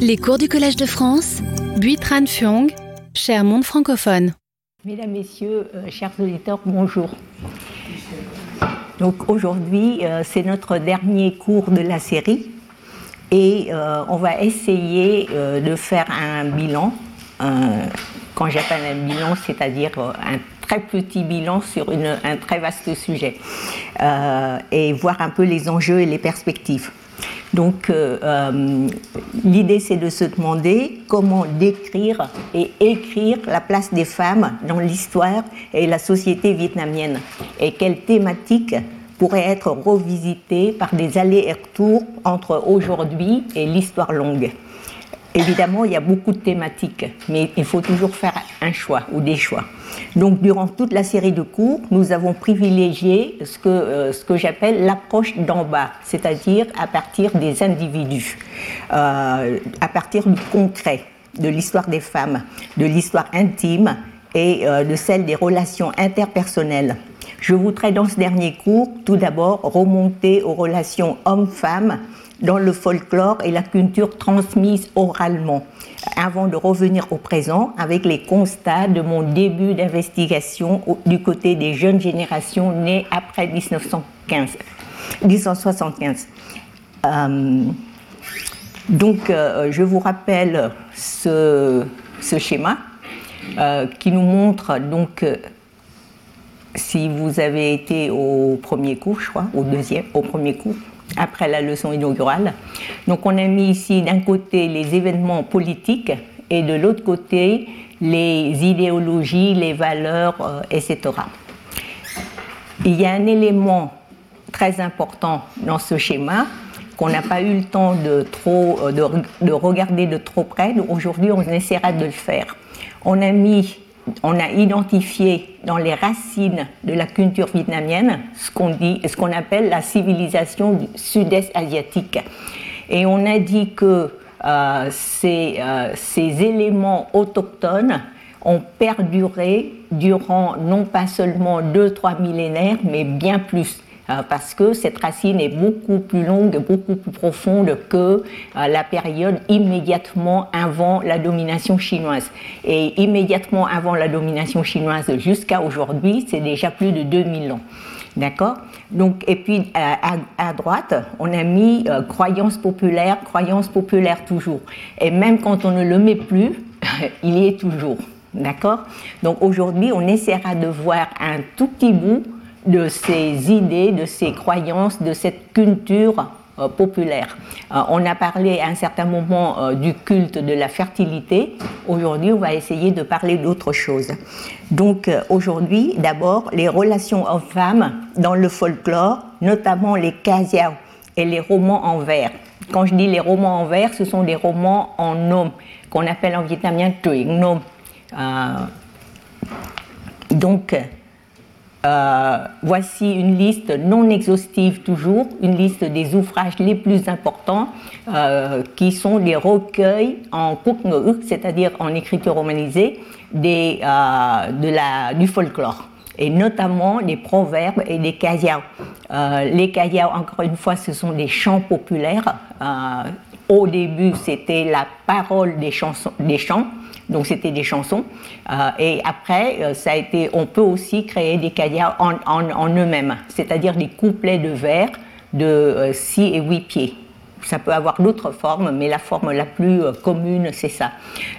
Les cours du Collège de France, Tran Phuong, cher monde francophone. Mesdames, Messieurs, euh, chers auditeurs, bonjour. Donc aujourd'hui, euh, c'est notre dernier cours de la série et euh, on va essayer de faire un bilan. quand j'appelle un bilan, c'est-à-dire un très petit bilan sur un très vaste sujet et voir un peu les enjeux et les perspectives. Donc euh, euh, l'idée c'est de se demander comment décrire et écrire la place des femmes dans l'histoire et la société vietnamienne et quelles thématiques pourraient être revisitées par des allers-retours entre aujourd'hui et l'histoire longue. Évidemment, il y a beaucoup de thématiques, mais il faut toujours faire un choix ou des choix. Donc, durant toute la série de cours, nous avons privilégié ce que, euh, j'appelle l'approche d'en bas, c'est-à-dire à partir des individus, euh, à partir du concret, de l'histoire des femmes, de l'histoire intime et euh, de celle des relations interpersonnelles. Je voudrais dans ce dernier cours tout d'abord remonter aux relations hommes-femmes dans le folklore et la culture transmise oralement, avant de revenir au présent avec les constats de mon début d'investigation du côté des jeunes générations nées après 1915, 1975. Euh, donc, euh, je vous rappelle ce, ce schéma euh, qui nous montre donc si vous avez été au premier cours, je crois, au deuxième, au premier cours, après la leçon inaugurale. Donc on a mis ici d'un côté les événements politiques et de l'autre côté les idéologies, les valeurs, euh, etc. Il y a un élément très important dans ce schéma qu'on n'a pas eu le temps de, trop, euh, de, de regarder de trop près. Aujourd'hui, on essaiera de le faire. On a mis on a identifié dans les racines de la culture vietnamienne ce qu'on appelle la civilisation sud-est asiatique. Et on a dit que euh, ces, euh, ces éléments autochtones ont perduré durant non pas seulement deux, trois millénaires, mais bien plus. Euh, parce que cette racine est beaucoup plus longue, beaucoup plus profonde que euh, la période immédiatement avant la domination chinoise. Et immédiatement avant la domination chinoise jusqu'à aujourd'hui, c'est déjà plus de 2000 ans. D'accord? Donc, et puis à, droite, on a mis euh, croyance populaire, croyance populaire toujours. Et même quand on ne le met plus, il y est toujours. D'accord? Donc aujourd'hui, on essaiera de voir un tout petit bout de ces idées, de ces croyances, de cette culture euh, populaire. Euh, on a parlé à un certain moment euh, du culte de la fertilité. Aujourd'hui, on va essayer de parler d'autre chose. Donc aujourd'hui, d'abord, les relations hommes-femmes dans le folklore, notamment les kasiao et les romans en vers. Quand je dis les romans en vers, ce sont des romans en nom, qu'on appelle en vietnamien truyện nom. donc, euh, voici une liste non exhaustive toujours, une liste des ouvrages les plus importants euh, qui sont des recueils en ngữ, c'est-à-dire en écriture romanisée, des, euh, de du folklore et notamment des proverbes et des kayao. les kayao, encore une fois, ce sont des chants populaires. au début, c'était la parole des chants donc c'était des chansons. Euh, et après, euh, ça a été, on peut aussi créer des cahiers en, eux-mêmes, c'est-à-dire des couplets de vers de 6 euh, et 8 pieds. Ça peut avoir d'autres formes, mais la forme la plus commune, c'est ça.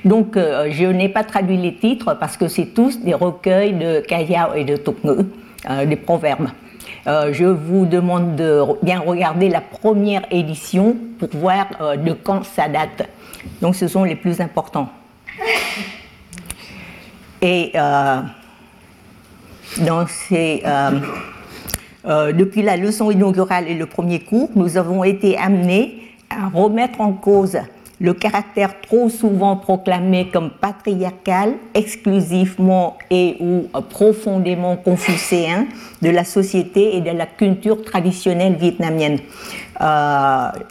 Donc, je n'ai pas traduit les titres parce que c'est tous des recueils de Kayao et de Tokngu, des proverbes. je vous demande de bien regarder la première édition pour voir de quand ça date. Donc, ce sont les plus importants. Et euh, ces, euh, euh, depuis la leçon inaugurale et le premier cours, nous avons été amenés à remettre en cause le caractère trop souvent proclamé comme patriarcal, exclusivement et ou profondément confucéen de la société et de la culture traditionnelle vietnamienne.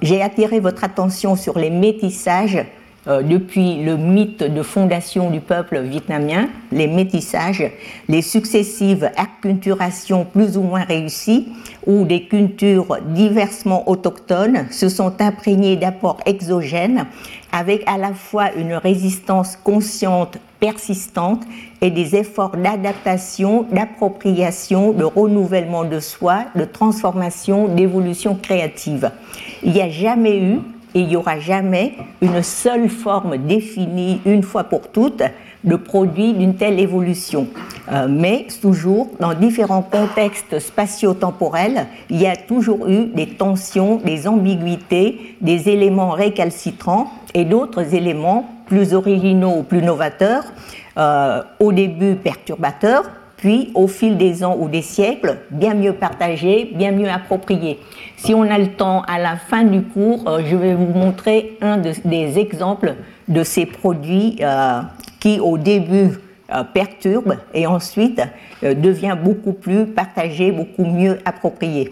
J'ai attiré votre attention sur les métissages euh, depuis le mythe de fondation du peuple vietnamien, les métissages, les successives acculturations plus ou moins réussies, où des cultures diversement autochtones se sont imprégnées d'apports exogènes, avec à la fois une résistance consciente persistante et des efforts d'adaptation, d'appropriation, de renouvellement de soi, de transformation, d'évolution créative. Il n'y a jamais eu et il n'y aura jamais une seule forme définie une fois pour toutes de produit d'une telle évolution. Euh, mais toujours, dans différents contextes spatio-temporels, il y a toujours eu des tensions, des ambiguïtés, des éléments récalcitrants et d'autres éléments plus originaux ou plus novateurs, euh, au début perturbateurs, puis au fil des ans ou des siècles, bien mieux partagés, bien mieux appropriés. Si on a le temps, à la fin du cours, euh, je vais vous montrer un des exemples de ces produits euh, qui, au début, euh, perturbent et ensuite devient beaucoup plus partagé, beaucoup mieux approprié.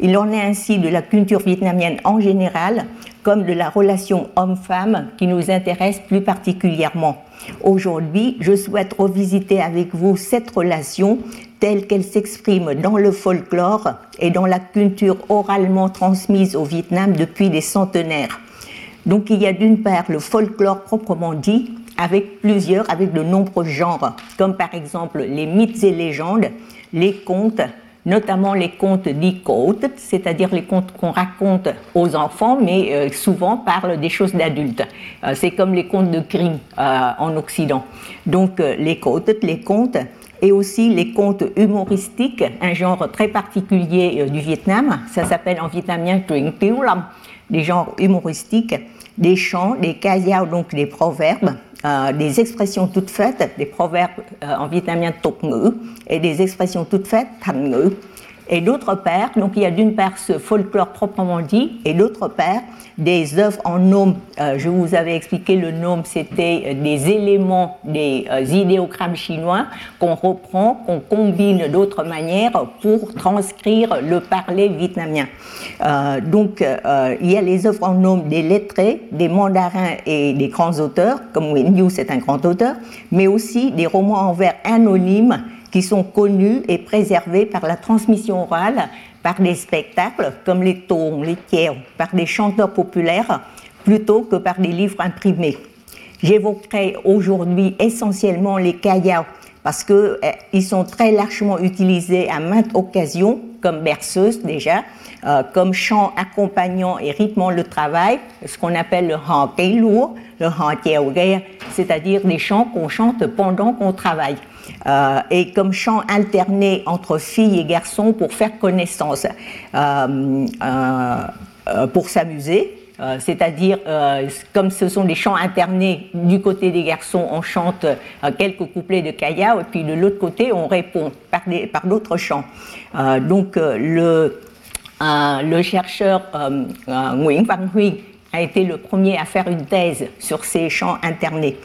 Il en est ainsi de la culture vietnamienne en général, comme de la relation homme-femme qui nous intéresse plus particulièrement. Aujourd'hui, je souhaite revisiter avec vous cette relation telle qu'elle s'exprime dans le folklore et dans la culture oralement transmise au Vietnam depuis des centenaires. Donc il y a d'une part le folklore proprement dit, avec plusieurs, avec de nombreux genres, comme par exemple les mythes et légendes, les contes, notamment les contes dits c'est-à-dire les contes qu'on raconte aux enfants, mais euh, souvent parlent des choses d'adultes. Euh, c'est comme les contes de Grimm euh, en Occident. Donc les côtes, les contes, et aussi les contes humoristiques, un genre très particulier du Vietnam. Ça s'appelle en vietnamien Truyện Tiếu Lâm, des genres humoristiques, des chants, des kayao, donc des proverbes, euh, des expressions toutes faites, des proverbes euh, en vietnamien tục ngữ et des expressions toutes faites, thành ngữ. Et d'autre part, donc il y a d'une part ce folklore proprement dit, et d'autre part des œuvres en nom. Euh, je vous avais expliqué le nom, c'était des éléments des idéogrammes chinois qu'on reprend, qu'on combine d'autres manières pour transcrire le parler vietnamien. donc il y a les œuvres en nom des lettrés, des mandarins et des grands auteurs, comme Nguyen Yu, c'est un grand auteur, mais aussi des romans en vers anonymes qui sont connus et préservés par la transmission orale, par des spectacles comme les tons, les tiers, par des chanteurs populaires, plutôt que par des livres imprimés. J'évoquerai aujourd'hui essentiellement les kayao parce qu'ils eh, sont très largement utilisés à maintes occasions comme berceuse déjà, euh, comme chant accompagnant et rythmant le travail, ce qu'on appelle le han lourd, le han c'est-à-dire des chants qu'on chante pendant qu'on travaille. Euh, et comme chant alterné entre filles et garçons pour faire connaissance, euh, euh, pour s'amuser. C'est-à-dire, comme ce sont des chants alternés, du côté des garçons, on chante quelques couplets de Kaya, et puis de l'autre côté, on répond par, par d'autres chants. donc, le, le chercheur Nguyen Van Huy a été le premier à faire une thèse sur ces chants internés,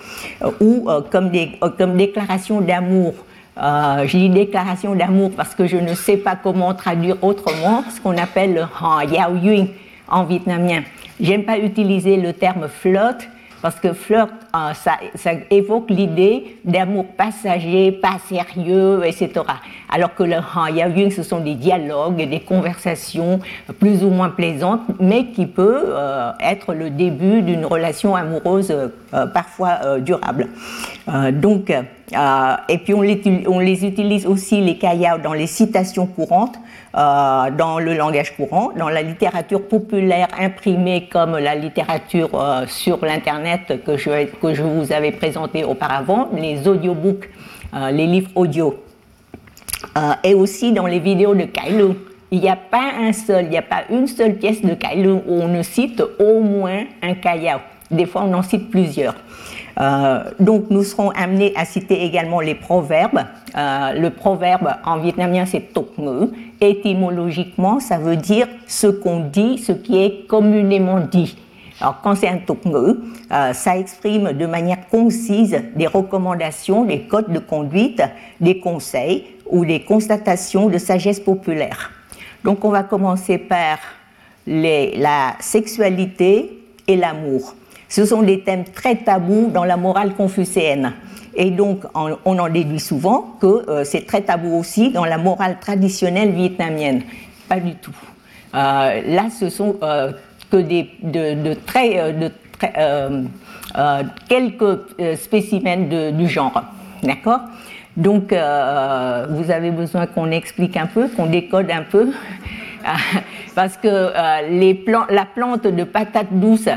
euh, ou euh, comme, euh, comme déclaration d'amour. Euh, je dis déclaration d'amour parce que je ne sais pas comment traduire autrement ce qu'on appelle le Han Yao Yuen en vietnamien. J'aime pas utiliser le terme flotte parce que flirt, euh, ça, évoque l'idée d'amour passager, pas sérieux, etc. Alors que le Han ce sont des dialogues, des conversations plus ou moins plaisantes, mais qui peut euh, être le début d'une relation amoureuse euh, parfois durable. donc, et puis on les, on les, utilise aussi, les kayao, dans les citations courantes euh, dans le langage courant, dans la littérature populaire imprimée comme la littérature euh, sur l'Internet que je, que je vous avais présenté auparavant, les audiobooks, euh, les livres audio, et aussi dans les vidéos de Kailung. Il n'y a pas un seul, il n'y a pas une seule pièce de Kailung où on ne cite au moins un Kayao. Des fois, on en cite plusieurs. Euh, donc nous serons amenés à citer également les proverbes. Euh, le proverbe en vietnamien c'est tok ngữ. Étymologiquement, ça veut dire ce qu'on dit, ce qui est communément dit. Alors quand c'est un tok ngữ, euh, ça exprime de manière concise des recommandations, des codes de conduite, des conseils ou des constatations de sagesse populaire. Donc on va commencer par la sexualité et l'amour. Ce sont des thèmes très tabous dans la morale confucéenne. Et donc, on en déduit souvent que euh, c'est très tabou aussi dans la morale traditionnelle vietnamienne. Pas du tout. Euh, là, ce sont euh, que des, quelques spécimens du genre. D'accord? Donc, vous avez besoin qu'on explique un peu, qu'on décode un peu parce que euh, la plante de patate douce,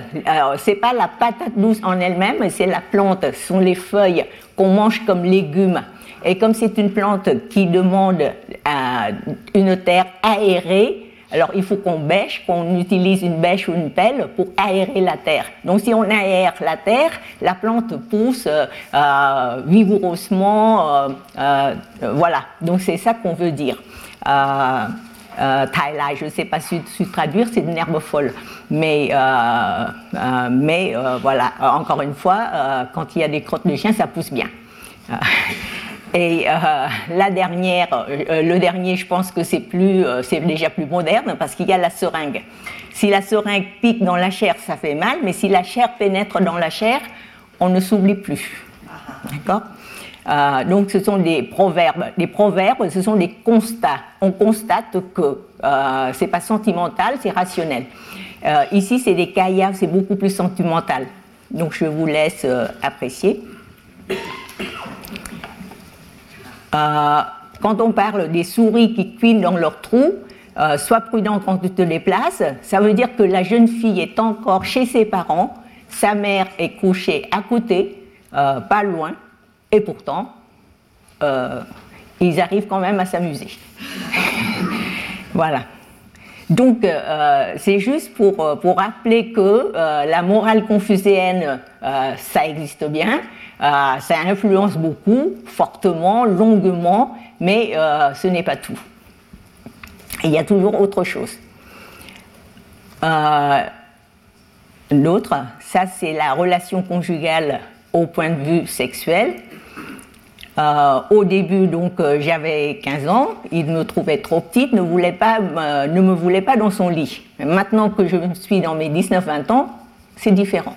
c'est pas la patate douce en elle-même, c'est la plante, ce sont les feuilles qu'on mange comme légumes. Et comme c'est une plante qui demande euh, une terre aérée, alors il faut qu'on bêche, qu'on utilise une bêche ou une pelle pour aérer la terre. Donc si on aère la terre, la plante pousse euh, vigoureusement. voilà, donc c'est ça qu'on veut dire. Euh, je ne sais pas si, traduire, c'est une herbe folle. Mais, euh, euh, mais euh, voilà, encore une fois, quand il y a des crottes de chien, ça pousse bien. Et la dernière, le dernier, je pense que c'est plus, c'est déjà plus moderne parce qu'il y a la seringue. Si la seringue pique dans la chair, ça fait mal, mais si la chair pénètre dans la chair, on ne s'oublie plus. D'accord? Euh, donc ce sont des proverbes. Les proverbes, ce sont des constats. On constate que euh, c'est pas sentimental, c'est rationnel. Euh, ici, c'est des caillas, c'est beaucoup plus sentimental. Donc je vous laisse euh, apprécier. quand on parle des souris qui cuinent dans leur trou, sois prudent quand tu te déplaces. Ça veut dire que la jeune fille est encore chez ses parents, sa mère est couchée à côté, pas loin, et pourtant, euh, ils arrivent quand même à s'amuser. voilà. Donc, euh, c'est juste pour, euh, rappeler que la morale confucéenne, ça existe bien, ça influence beaucoup, fortement, longuement, mais ce n'est pas tout. Il y a toujours autre chose. L'autre, ça c'est la relation conjugale au point de vue sexuel. Euh, au début, donc, euh, j'avais 15 ans, il me trouvait trop petite, ne, voulait pas, euh, ne me voulait pas dans son lit. maintenant que je suis dans mes 19-20 ans, c'est différent.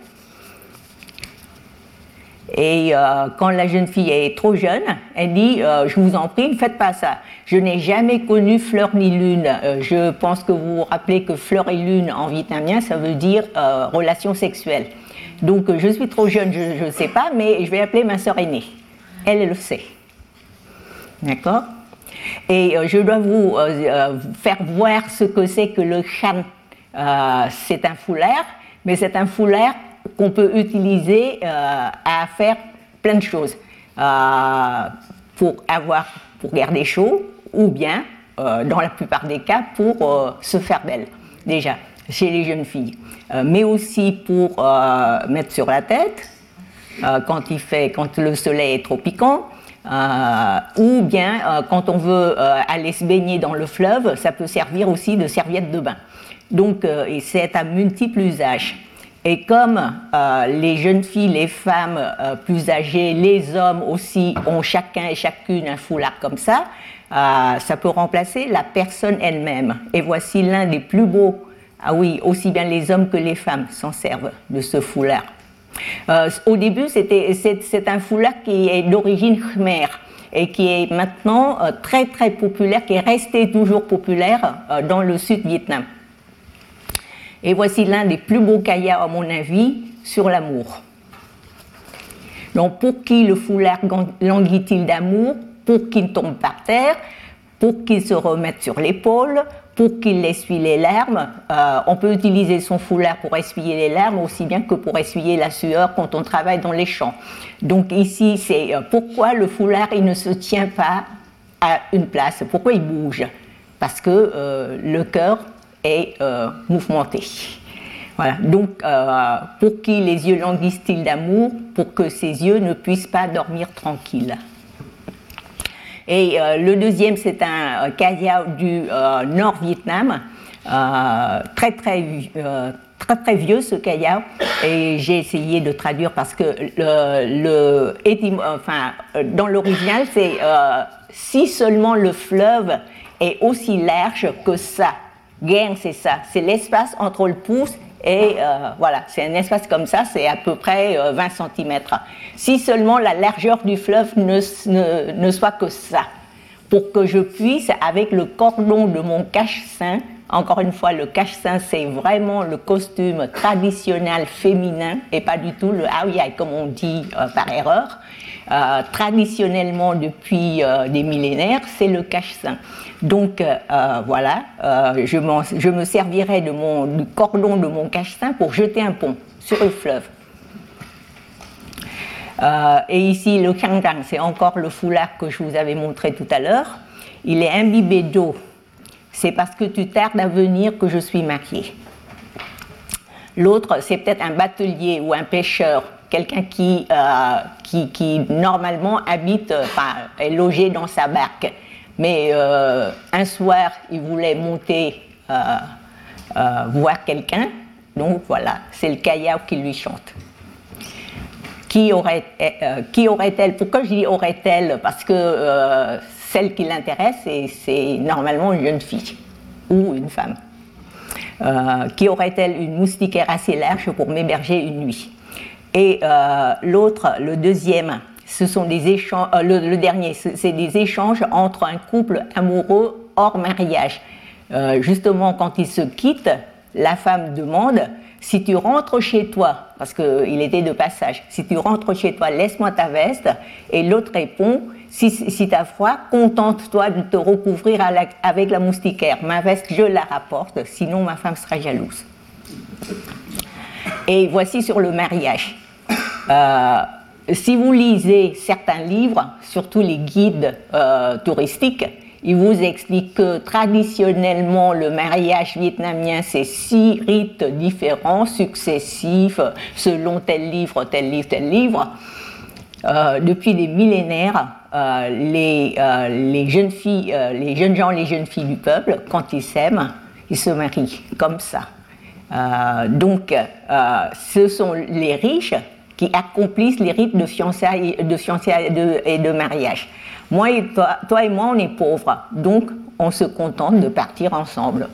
Et quand la jeune fille est trop jeune, elle dit Je vous en prie, ne faites pas ça. Je n'ai jamais connu fleur ni lune. je pense que vous vous rappelez que fleur et lune en vietnamien, ça veut dire relation sexuelle. Donc je suis trop jeune, je ne sais pas, mais je vais appeler ma sœur aînée elle le sait. D'accord? Et euh, je dois vous euh, euh, faire voir ce que c'est que le chan. c'est un foulard, mais c'est un foulard qu'on peut utiliser à faire plein de choses. pour avoir, pour garder chaud, ou bien, dans la plupart des cas, pour se faire belle, déjà, chez les jeunes filles. mais aussi pour mettre sur la tête, euh, quand, il fait, quand le soleil est trop piquant, euh, ou bien euh, quand on veut aller se baigner dans le fleuve, ça peut servir aussi de serviette de bain. Donc c'est à multiples usages. Et comme les jeunes filles, les femmes plus âgées, les hommes aussi ont chacun et chacune un foulard comme ça, ça peut remplacer la personne elle-même. Et voici l'un des plus beaux. Ah oui, aussi bien les hommes que les femmes s'en servent de ce foulard. Euh, au début, c'est un foulard qui est d'origine khmer et qui est maintenant euh, très très populaire, qui est resté toujours populaire euh, dans le sud Vietnam. Et voici l'un des plus beaux cahiers, à mon avis, sur l'amour. Donc, pour qui le foulard languit-il d'amour? Pour qu'il tombe par terre Pour qu'il se remette sur l'épaule pour qu'il essuie les larmes. Euh, on peut utiliser son foulard pour essuyer les larmes aussi bien que pour essuyer la sueur quand on travaille dans les champs. Donc ici, c'est euh, pourquoi le foulard il ne se tient pas à une place, pourquoi il bouge? Parce que euh, le cœur est mouvementé. Voilà. Donc, pour qui les yeux languissent-ils d'amour Pour que ses yeux ne puissent pas dormir tranquilles? Et euh, le deuxième, c'est un euh, kaya du euh, Nord-Vietnam, très, très, très, très vieux ce kaya. Et j'ai essayé de traduire parce que le, enfin, dans l'original, c'est si seulement le fleuve est aussi large que ça. Gain, c'est ça. C'est l'espace entre le pouce Et euh, voilà, c'est un espace comme ça, c'est à peu près 20 cm. Si seulement la largeur du fleuve ne, ne, soit que ça, pour que je puisse, avec le cordon de mon cache-sein, encore une fois, le cache-sein, c'est vraiment le costume traditionnel féminin et pas du tout le haoyai, comme on dit par erreur. Euh, traditionnellement depuis euh, des millénaires, c'est le cache-sein. Donc euh, voilà, je, me servirai du cordon de mon cache-sein pour jeter un pont sur le fleuve. et ici, le kangdang, c'est encore le foulard que je vous avais montré tout à l'heure. Il est imbibé d'eau. C'est parce que tu tardes à venir que je suis mariée. L'autre, c'est peut-être un batelier ou un pêcheur quelqu'un qui, euh, qui, qui, normalement habite, euh, enfin, est logé dans sa barque. Mais euh, un soir, il voulait monter voir quelqu'un. Donc voilà, c'est le Kayao qui lui chante. Qui aurait, qui aurait-elle Pourquoi je dis aurait-elle? Parce que celle qui l'intéresse, c'est normalement une jeune fille ou une femme. qui aurait-elle une moustiquaire assez large pour m'héberger une nuit? Et euh, l'autre, le deuxième, ce sont des échanges, euh, le, dernier, c'est des échanges entre un couple amoureux hors mariage. Euh, justement, quand ils se quittent, la femme demande si tu rentres chez toi, parce qu'il était de passage, si tu rentres chez toi, laisse-moi ta veste. Et l'autre répond si, si tu as froid, contente-toi de te recouvrir avec la moustiquaire. Ma veste, je la rapporte, sinon ma femme sera jalouse. Et voici sur le mariage. Euh, si vous lisez certains livres, surtout les guides euh, touristiques, ils vous expliquent que traditionnellement le mariage vietnamien c'est six rites différents, successifs, selon tel livre, tel livre, tel livre. Euh, depuis des millénaires, les, les, jeunes filles, les jeunes gens, les jeunes filles du peuple, quand ils s'aiment, ils se marient comme ça. Euh, donc, euh, ce sont les riches qui accomplissent les rites de fiançailles, et de mariage. Moi et toi, toi, et moi, on est pauvres, donc on se contente de partir ensemble.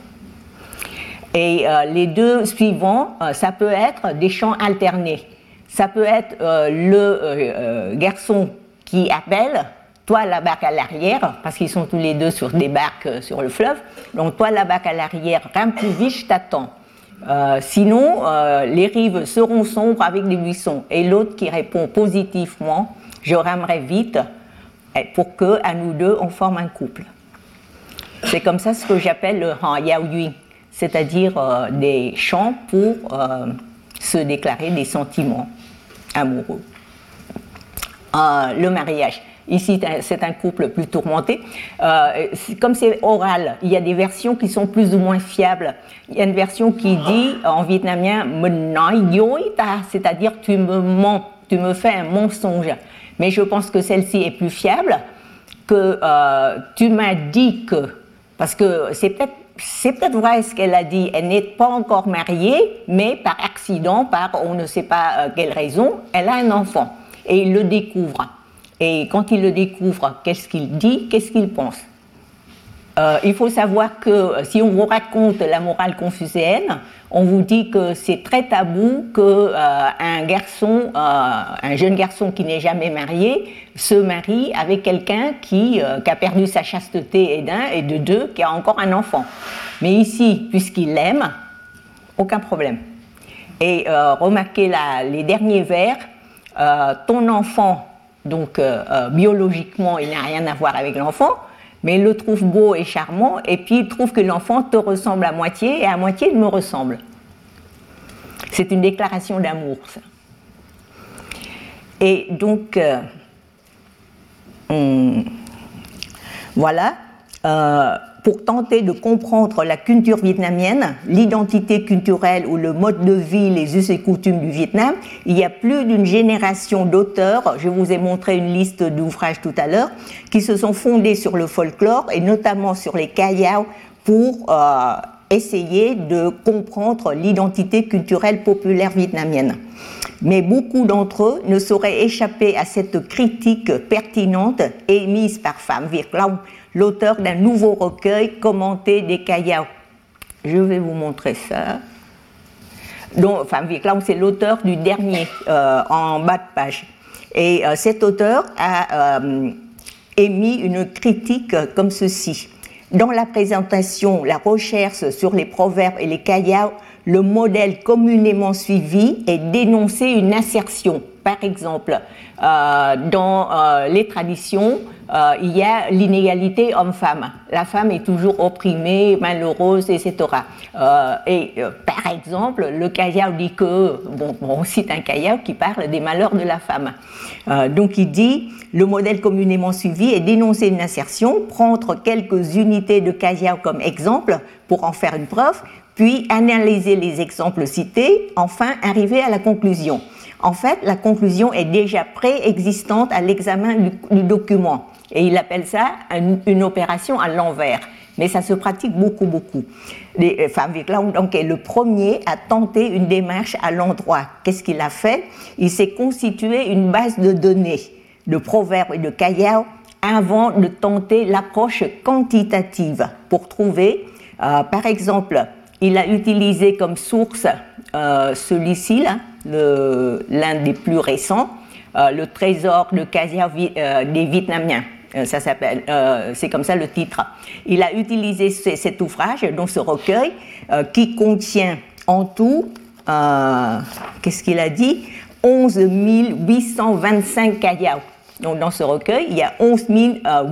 Et euh, les deux suivants, ça peut être des chants alternés. Ça peut être le garçon qui appelle, toi la barque à l'arrière, parce qu'ils sont tous les deux sur des barques sur le fleuve. Donc toi la barque à l'arrière, rame plus vite, t'attends. Euh, sinon, euh, les rives seront sombres avec des buissons. Et l'autre qui répond positivement, je ramerai vite pour que, à nous deux, on forme un couple. C'est comme ça ce que j'appelle le Han Yao Yui, c'est-à-dire euh, des chants pour se déclarer des sentiments amoureux. le mariage. Ici, c'est un couple plus tourmenté. Euh, comme c'est oral, il y a des versions qui sont plus ou moins fiables. Il y a une version qui dit en vietnamien c'est-à-dire tu me mens, tu me fais un mensonge. Mais je pense que celle-ci est plus fiable que euh, tu m'as dit que. Parce que c'est peut-être c'est peut-être vrai ce qu'elle a dit. Elle n'est pas encore mariée, mais par accident, par on ne sait pas euh, quelle raison, elle a un enfant et il le découvre. Et quand il le découvre, qu'est-ce qu'il dit, qu'est-ce qu'il pense? Euh, il faut savoir que euh, si on vous raconte la morale confucéenne, on vous dit que c'est très tabou que euh, un garçon, un jeune garçon qui n'est jamais marié, se marie avec quelqu'un qui, a perdu sa chasteté et d'un et de deux, qui a encore un enfant. Mais ici, puisqu'il l'aime, aucun problème. Et remarquez les derniers vers, ton enfant donc euh, euh, biologiquement, il n'a rien à voir avec l'enfant, mais il le trouve beau et charmant, et puis il trouve que l'enfant te ressemble à moitié, et à moitié il me ressemble. C'est une déclaration d'amour, ça. Et donc, euh, voilà pour tenter de comprendre la culture vietnamienne, l'identité culturelle ou le mode de vie, les us et coutumes du Vietnam, il y a plus d'une génération d'auteurs, je vous ai montré une liste d'ouvrages tout à l'heure, qui se sont fondés sur le folklore et notamment sur les kayao pour euh, essayer de comprendre l'identité culturelle populaire vietnamienne. Mais beaucoup d'entre eux ne sauraient échapper à cette critique pertinente émise par Pham Viet l'auteur d'un nouveau recueil commenté des Kayao. Je vais vous montrer ça. dont, enfin, c'est l'auteur du dernier en bas de page. Et cet auteur a émis une critique comme ceci. Dans la présentation, la recherche sur les proverbes et les kayao, le modèle communément suivi est d'énoncer une assertion. Par exemple, euh, dans euh, les traditions, euh, il y a l'inégalité homme-femme. La femme est toujours opprimée, malheureuse, etc. et par exemple, le Kayao dit que, bon, on cite un Kayao qui parle des malheurs de la femme. donc il dit, le modèle communément suivi est d'énoncer une assertion, prendre quelques unités de Kayao comme exemple pour en faire une preuve, puis analyser les exemples cités, enfin arriver à la conclusion. En fait, la conclusion est déjà préexistante à l'examen du, document. Et il appelle ça une, opération à l'envers. Mais ça se pratique beaucoup, beaucoup. Les, enfin, donc, est le premier à tenter une démarche à l'endroit. Qu'est-ce qu'il a fait? Il s'est constitué une base de données de proverbes et de cahiers avant de tenter l'approche quantitative pour trouver, euh, par exemple, il a utilisé comme source euh, celui-ci, l'un des plus récents, euh, le trésor de Casia euh, des Vietnamiens. Ça s'appelle, c'est comme ça le titre. Il a utilisé cet ouvrage, donc ce recueil, qui contient en tout, qu'est-ce qu'il a dit? 11 825 kayao. Donc, dans ce recueil, il y a 11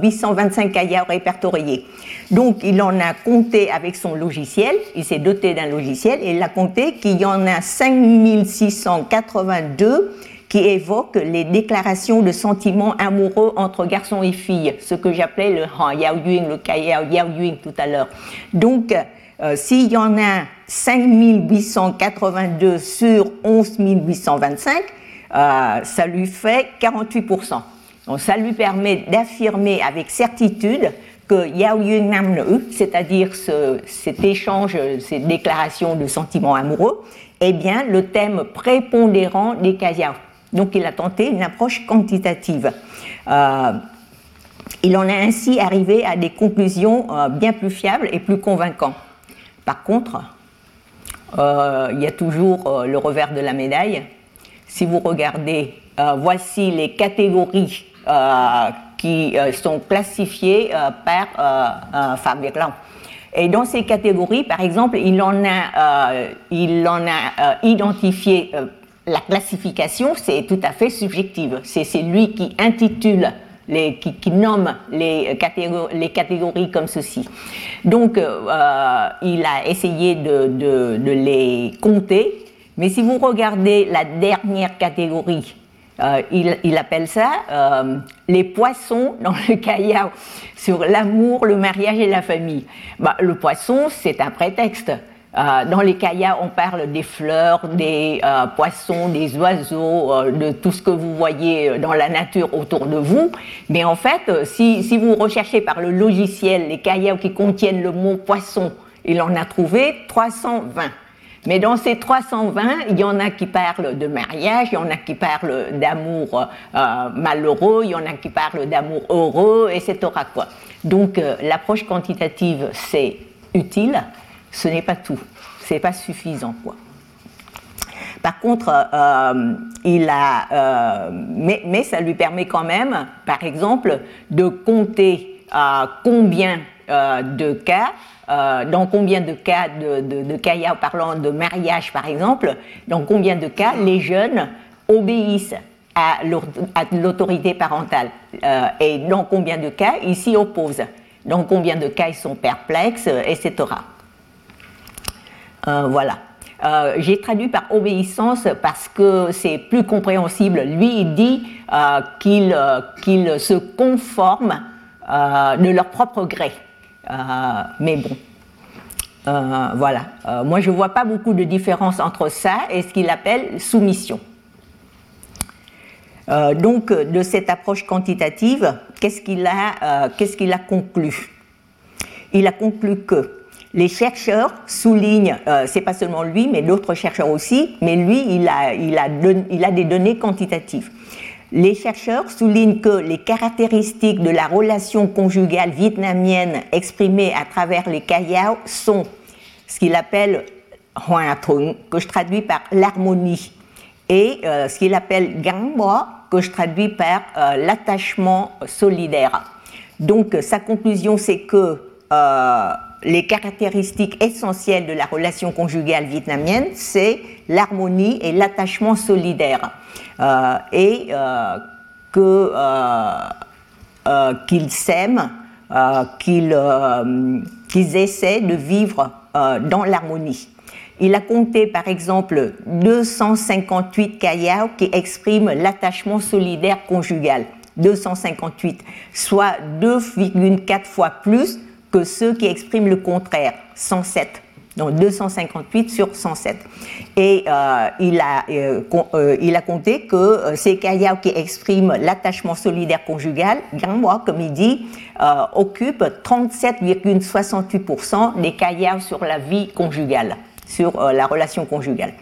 825 kayao répertoriés. Donc, il en a compté avec son logiciel, il s'est doté d'un logiciel, et il a compté qu'il y en a 5682 qui évoquent les déclarations de sentiments amoureux entre garçons et filles, ce que j'appelais le Han Yao Yun, le Kai Yao Yun tout à l'heure. Donc, euh, s'il y en a 5882 sur 11 825, euh, ça lui fait 48%. Donc ça lui permet d'affirmer avec certitude que Yao Yun Nam c'est-à-dire ce, cet échange, ces déclarations de sentiments amoureux, est bien le thème prépondérant des Kayao. Donc il a tenté une approche quantitative. Euh, il en a ainsi arrivé à des conclusions euh, bien plus fiables et plus convaincantes. Par contre, euh, il y a toujours le revers de la médaille. Si vous regardez, voici les catégories qui sont classifiés euh, par Fabricant. Et dans ces catégories, par exemple, il en a, il en a identifié la classification, c'est tout à fait subjective. C'est lui qui intitule, qui, nomme les catégories, les catégories, comme ceci. Donc, il a essayé de, les compter, mais si vous regardez la dernière catégorie, euh, il, appelle ça euh, les poissons dans le caillou sur l'amour, le mariage et la famille. Bah, le poisson, c'est un prétexte. Euh, dans les caillas, on parle des fleurs, des poissons, des oiseaux, de tout ce que vous voyez dans la nature autour de vous. Mais en fait, si, vous recherchez par le logiciel les caillas qui contiennent le mot poisson, il en a trouvé 320. Mais dans ces 320, il y en a qui parlent de mariage, il y en a qui parlent d'amour euh, malheureux, il y en a qui parlent d'amour heureux, etc. Quoi. Donc euh, l'approche quantitative, c'est utile, ce n'est pas tout, ce n'est pas suffisant. Quoi. Par contre, euh, il a, mais, mais, ça lui permet quand même, par exemple, de compter combien de cas euh, dans combien de cas de, de, parlant de mariage par exemple, dans combien de cas les jeunes obéissent à l'autorité parentale euh, et dans combien de cas ils s'y opposent, dans combien de cas ils sont perplexes, etc. Euh, voilà. J'ai traduit par obéissance parce que c'est plus compréhensible. Lui, il dit qu'ils se conforment de leur propre gré. Euh, mais bon, euh, voilà. Euh, moi, je ne vois pas beaucoup de différence entre ça et ce qu'il appelle soumission. donc, de cette approche quantitative, qu'il qu'est-ce qu'il a conclu? Il a conclu que les chercheurs soulignent, c'est pas seulement lui, mais d'autres chercheurs aussi, mais lui, il a, il a, il a des données quantitatives. Les chercheurs soulignent que les caractéristiques de la relation conjugale vietnamienne exprimées à travers les kayao sont ce qu'il appelle que je traduis par l'harmonie, et ce qu'il appelle Gangbo, que je traduis par l'attachement solidaire. Donc sa conclusion, c'est que les caractéristiques essentielles de la relation conjugale vietnamienne, c'est l'harmonie et l'attachement solidaire. Euh, et euh, que, euh, qu'ils s'aiment, qu'ils, qu'ils essaient de vivre dans l'harmonie. Il a compté par exemple 258 kayao qui expriment l'attachement solidaire conjugal. 258, soit 2,4 fois plus que ceux qui expriment le contraire, 107. Donc 258 sur 107. Et euh, il, a, euh, euh, il a compté que ces kayao qui expriment l'attachement solidaire conjugal, Gangwa, comme il dit, occupent 37,68% des kayao sur la vie conjugale, sur la relation conjugale.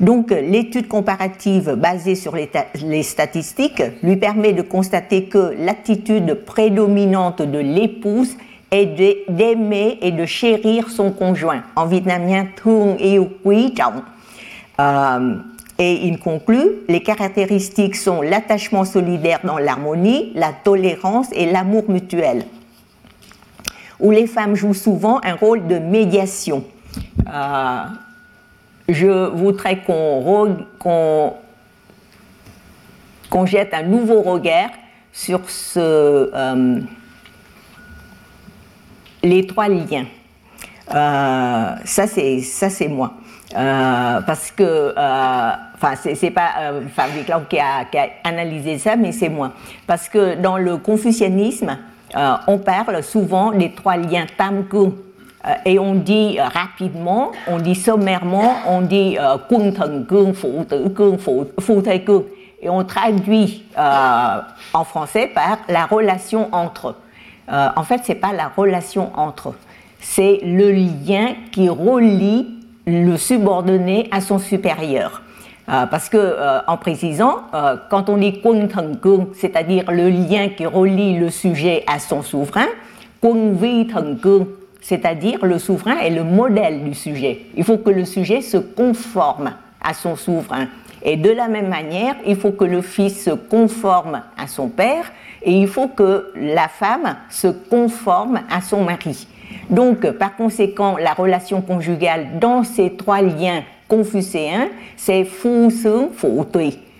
Donc l'étude comparative basée sur les, les, statistiques lui permet de constater que l'attitude prédominante de l'épouse et d'aimer et de chérir son conjoint. En vietnamien, thương yêu quý trọng. Euh, et il conclut, les caractéristiques sont l'attachement solidaire dans l'harmonie, la tolérance et l'amour mutuel, où les femmes jouent souvent un rôle de médiation. Euh, je voudrais qu'on jette un nouveau regard sur ce, euh, les trois liens. Euh, ça, c'est ça, c'est moi. Euh, parce que, euh, enfin, c'est pas Fabrice qui a, qui a analysé ça, mais c'est moi. Parce que dans le confucianisme, on parle souvent des trois liens tam kung. Et on dit rapidement, on dit sommairement, on dit kung thần kung, phụ tử kung, phụ kung. Et on traduit en français par la relation entre. Euh, en fait, ce n'est pas la relation entre eux, c'est le lien qui relie le subordonné à son supérieur. Euh, parce que, euh, en précisant, quand on dit Kun c'est-à-dire le lien qui relie le sujet à son souverain, Kun Vi c'est-à-dire le souverain est le modèle du sujet. Il faut que le sujet se conforme à son souverain. Et de la même manière, il faut que le fils se conforme à son père et il faut que la femme se conforme à son mari. Donc, par conséquent, la relation conjugale dans ces trois liens confucéens, c'est fu se.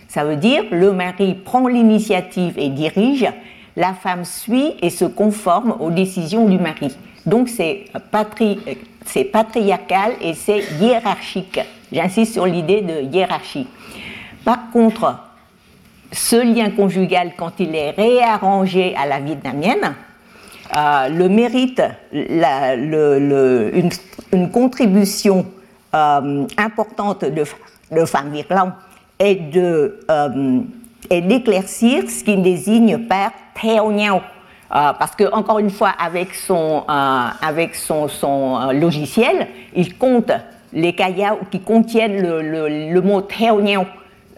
Ça veut dire le mari prend l'initiative et dirige, la femme suit et se conforme aux décisions du mari. Donc c'est patri patriarcal et c'est hiérarchique. J'insiste sur l'idée de hiérarchie. Par contre, ce lien conjugal, quand il est réarrangé à la vietnamienne, euh, le mérite une, contribution euh, importante de, de Pham Viet est de euh, d'éclaircir ce qu'il désigne par theo nhau. parce que encore une fois, avec son, logiciel, il compte les kayao qui contiennent le mot theo nhau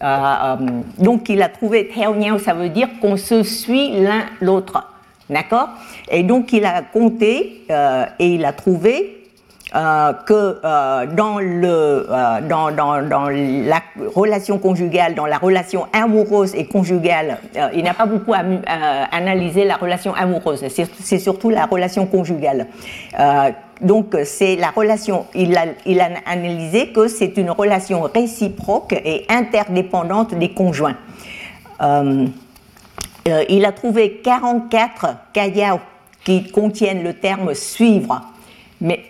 euh, euh, donc il a trouvé Théonien, ça veut dire qu'on se suit l'un l'autre. D'accord? Et donc il a compté euh, et il a trouvé que dans, le, dans, dans, dans, la relation conjugale, dans la relation amoureuse et conjugale, il n'a pas beaucoup analysé la relation amoureuse, c'est surtout la relation conjugale donc c'est la relation, il a, analysé que c'est une relation réciproque et interdépendante des conjoints. Euh, euh, il a trouvé 44 kayao qui contiennent le terme suivre, mais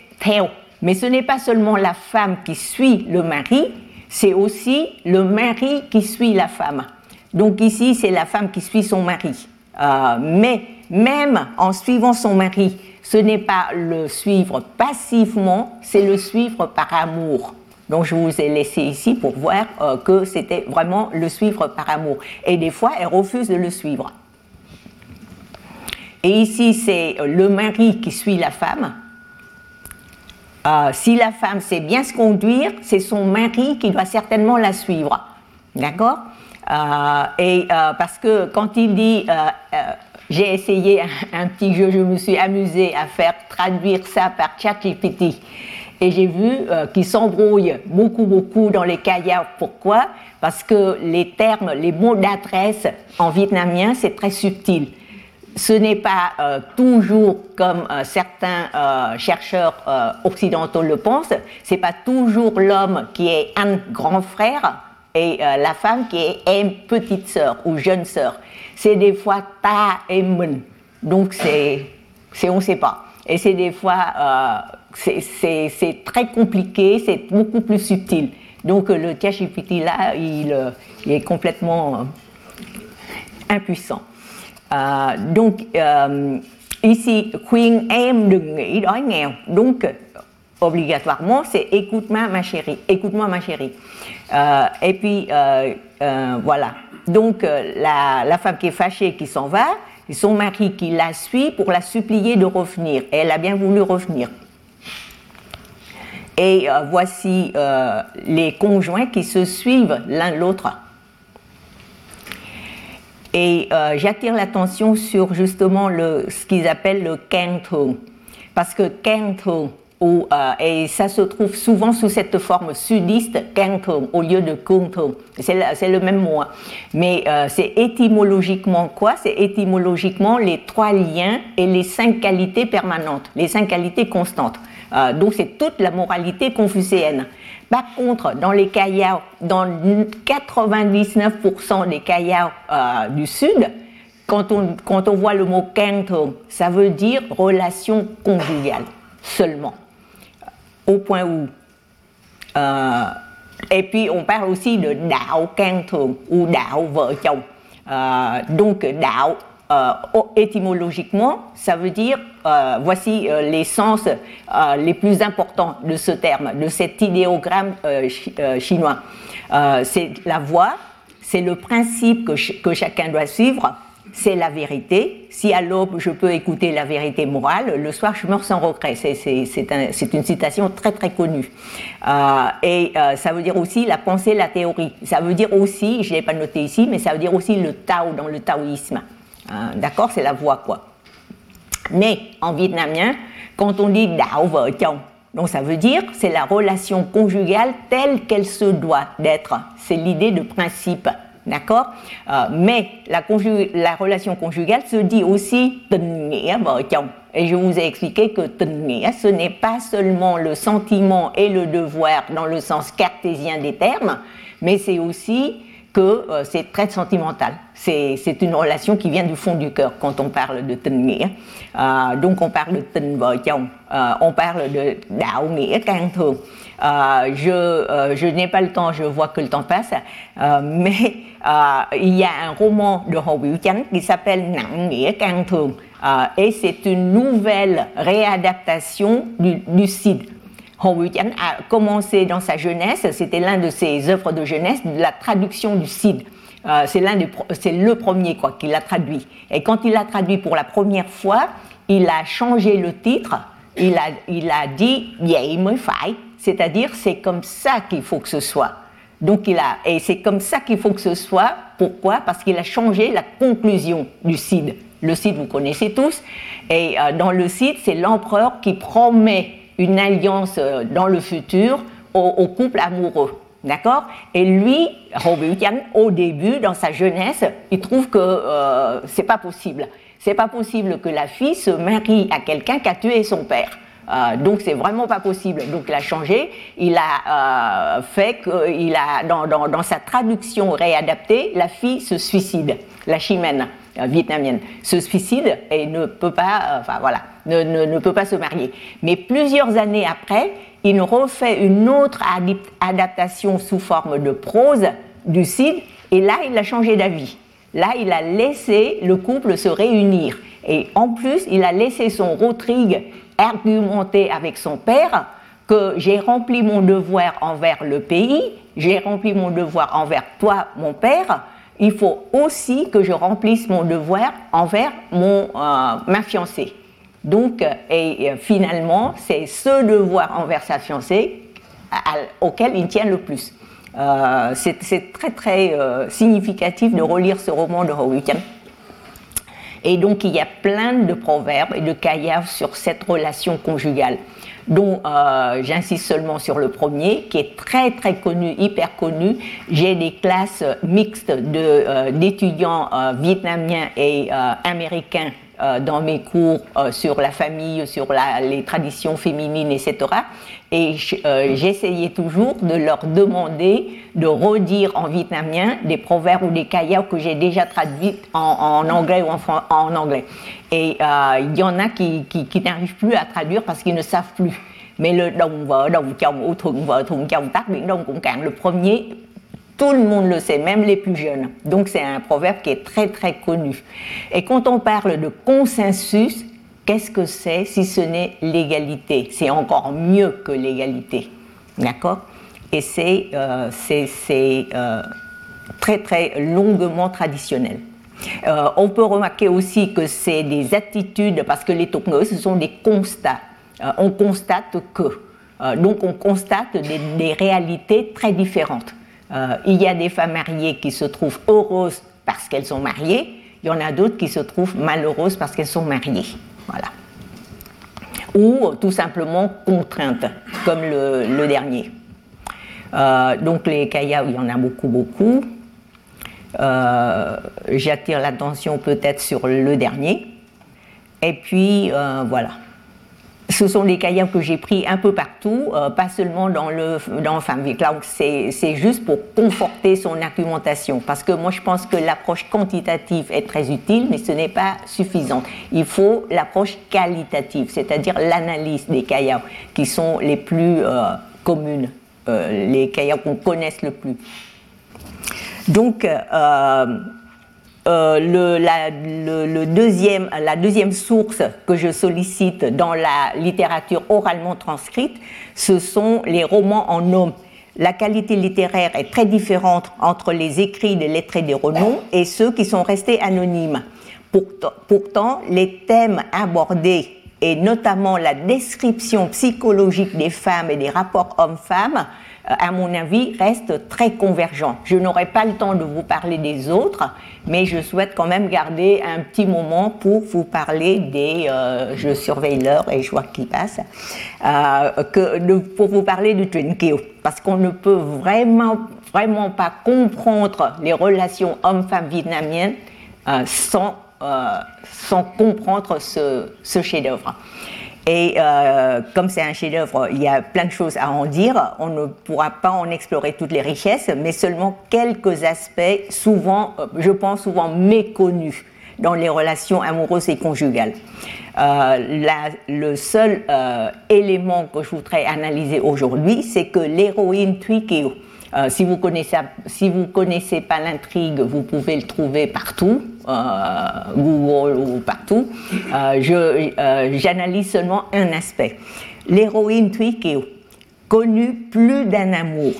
Mais ce n'est pas seulement la femme qui suit le mari, c'est aussi le mari qui suit la femme. Donc ici, c'est la femme qui suit son mari. Euh, mais même en suivant son mari, ce n'est pas le suivre passivement, c'est le suivre par amour. Donc je vous ai laissé ici pour voir euh, que c'était vraiment le suivre par amour. Et des fois, elle refuse de le suivre. Et ici, c'est le mari qui suit la femme. Euh, si la femme sait bien se conduire, c'est son mari qui doit certainement la suivre. D'accord? Euh, Et parce que quand il dit j'ai essayé un, petit jeu, je me suis amusée à faire traduire ça par ChatGPT. Et j'ai vu qu'ils s'embrouillent beaucoup, beaucoup dans les kayao. Pourquoi? Parce que les termes, les mots d'adresse en vietnamien, c'est très subtil ce n'est pas euh, toujours comme euh, certains euh, chercheurs occidentaux le pensent, c'est pas toujours l'homme qui est un grand frère et la femme qui est une petite sœur ou jeune sœur. C'est des fois ta et mun. Donc c'est, on sait pas. Et c'est des fois, c'est, très compliqué, c'est beaucoup plus subtil. Donc le Tiachipiti là, il, il est complètement impuissant. Donc euh, ici khuyên em đừng nghĩ donc obligatoirement c'est écoute-moi ma chérie écoute-moi ma chérie euh, et puis euh, euh voilà. Donc euh, la, femme qui est fâchée qui s'en va et son mari qui la suit pour la supplier de revenir. Et elle a bien voulu revenir. Et euh, voici les conjoints qui se suivent l'un l'autre. Et euh, j'attire l'attention sur justement le, ce qu'ils appellent le Kento. Parce que Kento, euh, et ça se trouve souvent sous cette forme sudiste, Kento, au lieu de Kunto. C'est le même mot. Hein. Mais euh, c'est étymologiquement quoi? C'est étymologiquement les trois liens et les cinq qualités permanentes, les cinq qualités constantes. donc c'est toute la moralité confucéenne. Par contre, dans les kayao, dans 99% des kayao euh, du Sud, quand on, quand on voit le mot kento, ça veut dire relation conjugale seulement. Au point où. Euh, et puis on parle aussi de dao kento ou dao vợ chồng. Euh, donc dao euh, étymologiquement, ça veut dire, euh, voici euh, les sens les plus importants de ce terme, de cet idéogramme chinois. c'est la voix, c'est le principe que, que, chacun doit suivre, c'est la vérité. Si à l'aube je peux écouter la vérité morale, le soir je meurs sans regret. C'est une citation très très connue. et ça veut dire aussi la pensée, la théorie. Ça veut dire aussi, je ne l'ai pas noté ici, mais ça veut dire aussi le Tao dans le taoïsme. Hein, d'accord? C'est la voix, quoi. Mais en vietnamien, quand on dit dao vợ donc ça veut dire c'est la relation conjugale telle qu'elle se doit d'être. C'est l'idée de principe. D'accord euh, Mais la, la, relation conjugale se dit aussi tình. Et je vous ai expliqué que tình ce n'est pas seulement le sentiment et le devoir dans le sens cartésien des termes, mais c'est aussi que euh, c'est très sentimental. C'est une relation qui vient du fond du cœur quand on parle de tình. Euh, donc on parle de tình vợ chồng, on parle de đạo nghĩa thường. Je je n'ai pas le temps, je vois que le temps passe, mais il y a un roman de Hồ Biểu qui s'appelle Nặng nghĩa can thường et c'est une nouvelle réadaptation du, du Cid. Hong a commencé dans sa jeunesse, c'était l'un de ses œuvres de jeunesse, la traduction du Cid. Euh, c'est c'est le premier quoi qu'il a traduit. Et quand il l'a traduit pour la première fois, il a changé le titre. Il a, il a dit c'est-à-dire c'est comme ça qu'il faut que ce soit. Donc il a, et c'est comme ça qu'il faut que ce soit. Pourquoi? Parce qu'il a changé la conclusion du Cid. Le Cid, vous connaissez tous. Et euh, dans le Cid, c'est l'empereur qui promet une alliance euh, dans le futur au, couple amoureux. D'accord? Et lui, au début, dans sa jeunesse, il trouve que euh, c'est pas possible. C'est pas possible que la fille se marie à quelqu'un qui a tué son père. Euh, donc c'est vraiment pas possible. Donc il a changé. Il a euh, fait qu'il a dans, dans, sa traduction réadaptée, la fille se suicide, la chimène vietnamienne se suicide et ne peut pas, enfin voilà, ne, peut pas se marier. Mais plusieurs années après, il refait une autre adaptation sous forme de prose du Cid, et là, il a changé d'avis. Là, il a laissé le couple se réunir. Et en plus, il a laissé son Rotrigue argumenter avec son père que j'ai rempli mon devoir envers le pays, j'ai rempli mon devoir envers toi, mon père, il faut aussi que je remplisse mon devoir envers mon, euh, ma fiancée. Donc, euh, et, euh, finalement, c'est ce devoir envers sa fiancée auquel il tient le plus. Euh, c'est très très significatif de relire ce roman de Howick. Et donc il y a plein de proverbes et de kayas sur cette relation conjugale dont euh, j'insiste seulement sur le premier, qui est très très connu, hyper connu. J'ai des classes mixtes d'étudiants vietnamiens et américains euh, dans mes cours euh, sur la famille, sur les traditions féminines, etc. Et euh, j'essayais toujours de leur demander de redire en vietnamien des proverbes ou des kayao que j'ai déjà traduits en, anglais ou en, anglais. Et il y en a qui, qui, n'arrivent plus à traduire parce qu'ils ne savent plus. Mais le đồng vợ đồng chồng u thuận vợ thuận chồng tắt biển đông le premier tout le monde le sait, même les plus jeunes. Donc c'est un proverbe qui est très très connu. Et quand on parle de consensus, qu'est-ce que c'est si ce n'est l'égalité? C'est encore mieux que l'égalité. D'accord? Et c'est euh, euh, très très longuement traditionnel. Euh, on peut remarquer aussi que c'est des attitudes, parce que les tokneux, ce sont des constats. on constate que. donc on constate des réalités très différentes. Il y a des femmes mariées qui se trouvent heureuses parce qu'elles sont mariées, il y en a d'autres qui se trouvent malheureuses parce qu'elles sont mariées. Voilà. Ou tout simplement contraintes, comme le, dernier. Euh, donc les kayas, il y en a beaucoup, beaucoup. Euh, j'attire l'attention peut-être sur le dernier. Et puis, voilà ce sont des cahiers que j'ai pris un peu partout, euh, pas seulement dans le dans Cloud. C'est juste pour conforter son argumentation. Parce que moi, je pense que l'approche quantitative est très utile, mais ce n'est pas suffisant. Il faut l'approche qualitative, c'est-à-dire l'analyse des cahiers qui sont les plus euh, communes, euh, les cahiers qu'on connaisse le plus. Donc, euh, le, la, deuxième, la deuxième source que je sollicite dans la littérature oralement transcrite, ce sont les romans en homme. La qualité littéraire est très différente entre les écrits des lettrés des renoms et ceux qui sont restés anonymes. Pourtant, pourtant les thèmes abordés et notamment la description psychologique des femmes et des rapports hommes-femmes à mon avis, reste très convergent. Je n'aurai pas le temps de vous parler des autres, mais je souhaite quand même garder un petit moment pour vous parler des. Euh, je surveille l'heure et je vois qu'il passe. Euh, que pour vous parler du Kill, parce qu'on ne peut vraiment, vraiment pas comprendre les relations hommes-femmes vietnamiennes sans, sans comprendre ce, ce chef-d'œuvre. Et euh, comme c'est un chef-d'œuvre, il y a plein de choses à en dire. On ne pourra pas en explorer toutes les richesses, mais seulement quelques aspects, souvent, euh, je pense, souvent méconnus dans les relations amoureuses et conjugales. Euh, le seul euh, élément que je voudrais analyser aujourd'hui, c'est que l'héroïne Twikio, euh, si vous connaissez si vous connaissez pas l'intrigue, vous pouvez le trouver partout, Google ou partout. Euh, j'analyse seulement un aspect. L'héroïne Twikeo, connue plus d'un amour,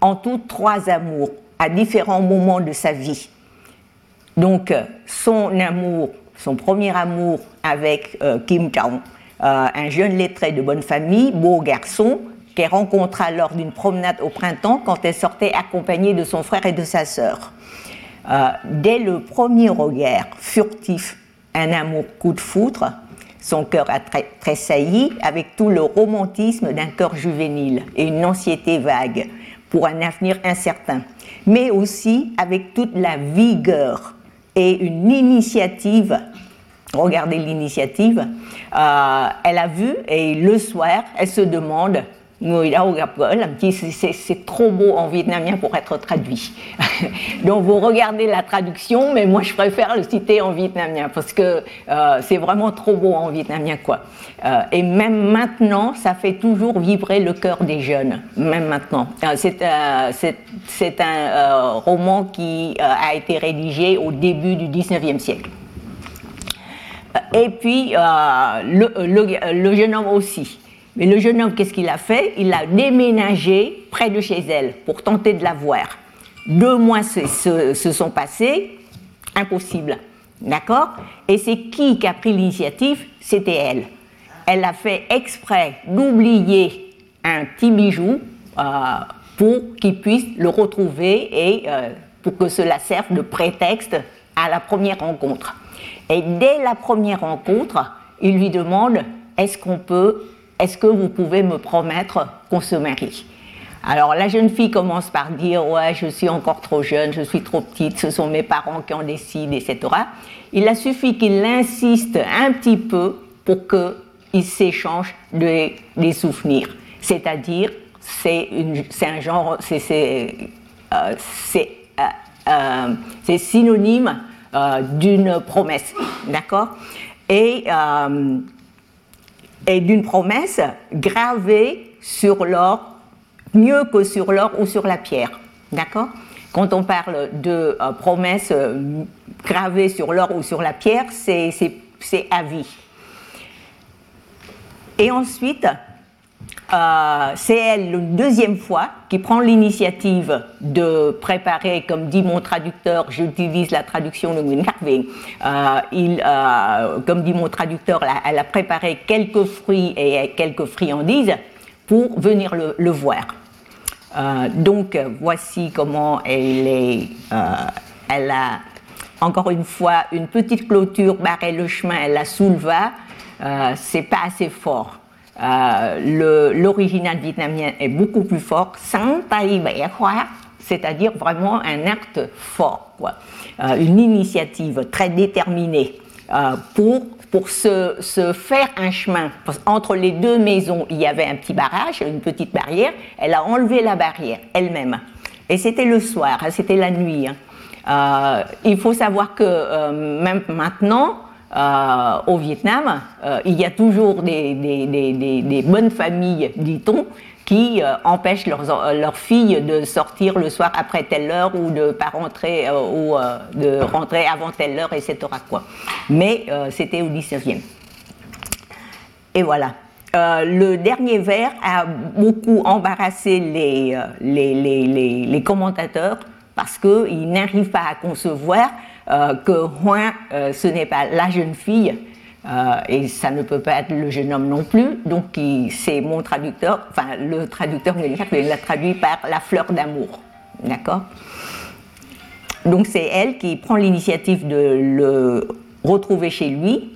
en tout trois amours, à différents moments de sa vie. Donc son amour, son premier amour avec Kim Jong, un jeune lettré de bonne famille, beau garçon, qu'elle rencontra lors d'une promenade au printemps quand elle sortait accompagnée de son frère et de sa sœur. Euh, dès le premier regard furtif, un amour coup de foudre, son cœur a tressailli avec tout le romantisme d'un cœur juvénile et une anxiété vague pour un avenir incertain, mais aussi avec toute la vigueur et une initiative. Regardez l'initiative. Euh, elle a vu et le soir, elle se demande c'est trop beau en vietnamien pour être traduit. Donc vous regardez la traduction, mais moi je préfère le citer en vietnamien parce que euh, c'est vraiment trop beau en vietnamien quoi. Euh, et même maintenant, ça fait toujours vibrer le cœur des jeunes, même maintenant. Euh, c'est un roman qui a été rédigé au début du 19e siècle. Et puis le jeune homme aussi. Mais le jeune homme, qu'est-ce qu'il a fait? Il a déménagé près de chez elle pour tenter de la voir. Deux mois se, sont passés, impossible. D'accord? Et c'est qui qui a pris l'initiative? C'était elle. Elle a fait exprès d'oublier un petit bijou euh, pour qu'il puisse le retrouver et euh, pour que cela serve de prétexte à la première rencontre. Et dès la première rencontre, il lui demande est-ce qu'on peut, est-ce que vous pouvez me promettre qu'on se marie? Alors la jeune fille commence par dire ouais je suis encore trop jeune, je suis trop petite, ce sont mes parents qui en décident, etc. Il a suffi qu'il insiste un petit peu pour qu'ils s'échangent des, souvenirs. C'est-à-dire c'est un genre, c'est euh, euh, euh, synonyme d'une promesse, d'accord? Et, et d'une promesse gravée sur l'or mieux que sur l'or ou sur la pierre. D'accord? Quand on parle de euh, promesses euh, gravées sur l'or ou sur la pierre, c'est à vie. Et ensuite, euh, c'est elle, une deuxième fois, qui prend l'initiative de préparer, comme dit mon traducteur, j'utilise la traduction de Nguyen il, comme dit mon traducteur, elle a préparé quelques fruits et quelques friandises pour venir le voir. Euh, donc voici comment elle est. Euh, elle a encore une fois une petite clôture barrait le chemin, elle la souleva. Euh, c'est pas assez fort. L'original vietnamien est beaucoup plus fort. C'est-à-dire vraiment un acte fort, quoi. une initiative très déterminée pour pour se, se, faire un chemin. Entre les deux maisons, il y avait un petit barrage, une petite barrière. Elle a enlevé la barrière elle-même. Et c'était le soir, hein, c'était la nuit. Hein. Euh, il faut savoir que euh, même maintenant, euh, au Vietnam, il y a toujours des, bonnes familles, dit-on, qui euh, empêchent leurs, filles de sortir le soir après telle heure ou de pas rentrer euh, ou euh, de rentrer avant telle heure, etc. Quoi. Mais c'était au 19e. Et voilà. le dernier vers a beaucoup embarrassé les commentateurs parce qu'ils n'arrivent pas à concevoir que Huan, ce n'est pas la jeune fille, euh, et ça ne peut pas être le jeune homme non plus. Donc c'est mon traducteur, enfin le traducteur il l'a traduit par la fleur d'amour. D'accord? Donc c'est elle qui prend l'initiative de le retrouver chez lui.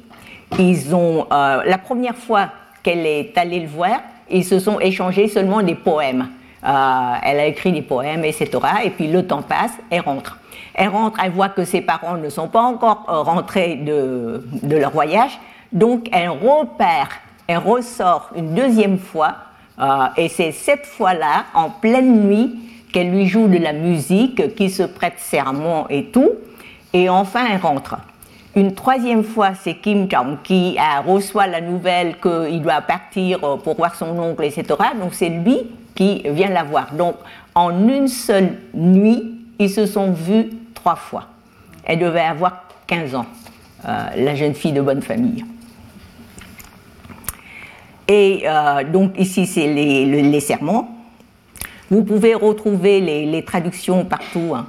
Ils ont, euh, la première fois qu'elle est allée le voir, ils se sont échangés seulement des poèmes. Euh, elle a écrit des poèmes, etc. Et puis le temps passe, elle rentre. Elle rentre, elle voit que ses parents ne sont pas encore euh, rentrés de, leur voyage, donc elle repère, elle ressort une deuxième fois, euh, et c'est cette fois-là, en pleine nuit, qu'elle lui joue de la musique, qui se prête serment et tout, et enfin elle rentre. Une troisième fois, c'est Kim Jong qui reçoit la nouvelle qu'il doit partir pour voir son oncle, etc. Donc c'est lui qui vient la voir. Donc en une seule nuit, ils se sont vus trois fois. Elle devait avoir 15 ans, euh, la jeune fille de bonne famille. Et euh, donc ici, c'est les, serments. Vous pouvez retrouver les, traductions partout. Hein.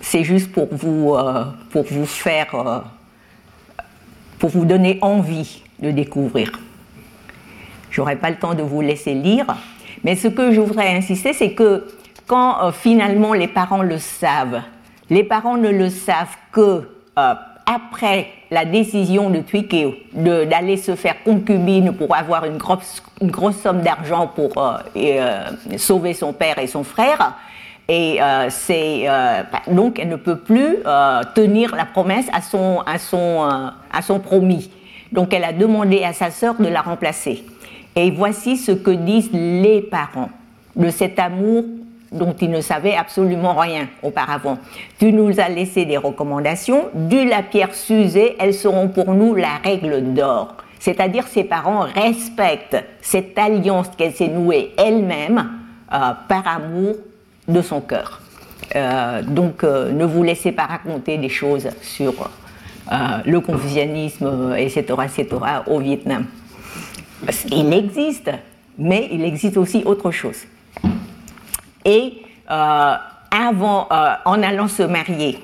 C'est juste pour vous, euh, pour vous faire, pour vous donner envie de découvrir. J'aurai pas le temps de vous laisser lire, mais ce que je voudrais insister, c'est que quand finalement les parents le savent, les parents ne le savent que euh, après la décision de Twikeo d'aller se faire concubine pour avoir une grosse, somme d'argent pour euh, euh, sauver son père et son frère. Et c'est bah, donc elle ne peut plus tenir la promesse à son, à, son, à son promis. Donc elle a demandé à sa sœur de la remplacer. Et voici ce que disent les parents de cet amour dont ils ne savaient absolument rien auparavant. Tu nous as laissé des recommandations, du la pierre s'user, elles seront pour nous la règle d'or. C'est-à-dire ses parents respectent cette alliance qu'elle s'est nouée elle-même euh, par amour de son cœur. Euh, donc euh, ne vous laissez pas raconter des choses sur le confucianisme, etc., etc., au Vietnam. Il existe, mais il existe aussi autre chose. Et euh, avant, euh, en allant se marier,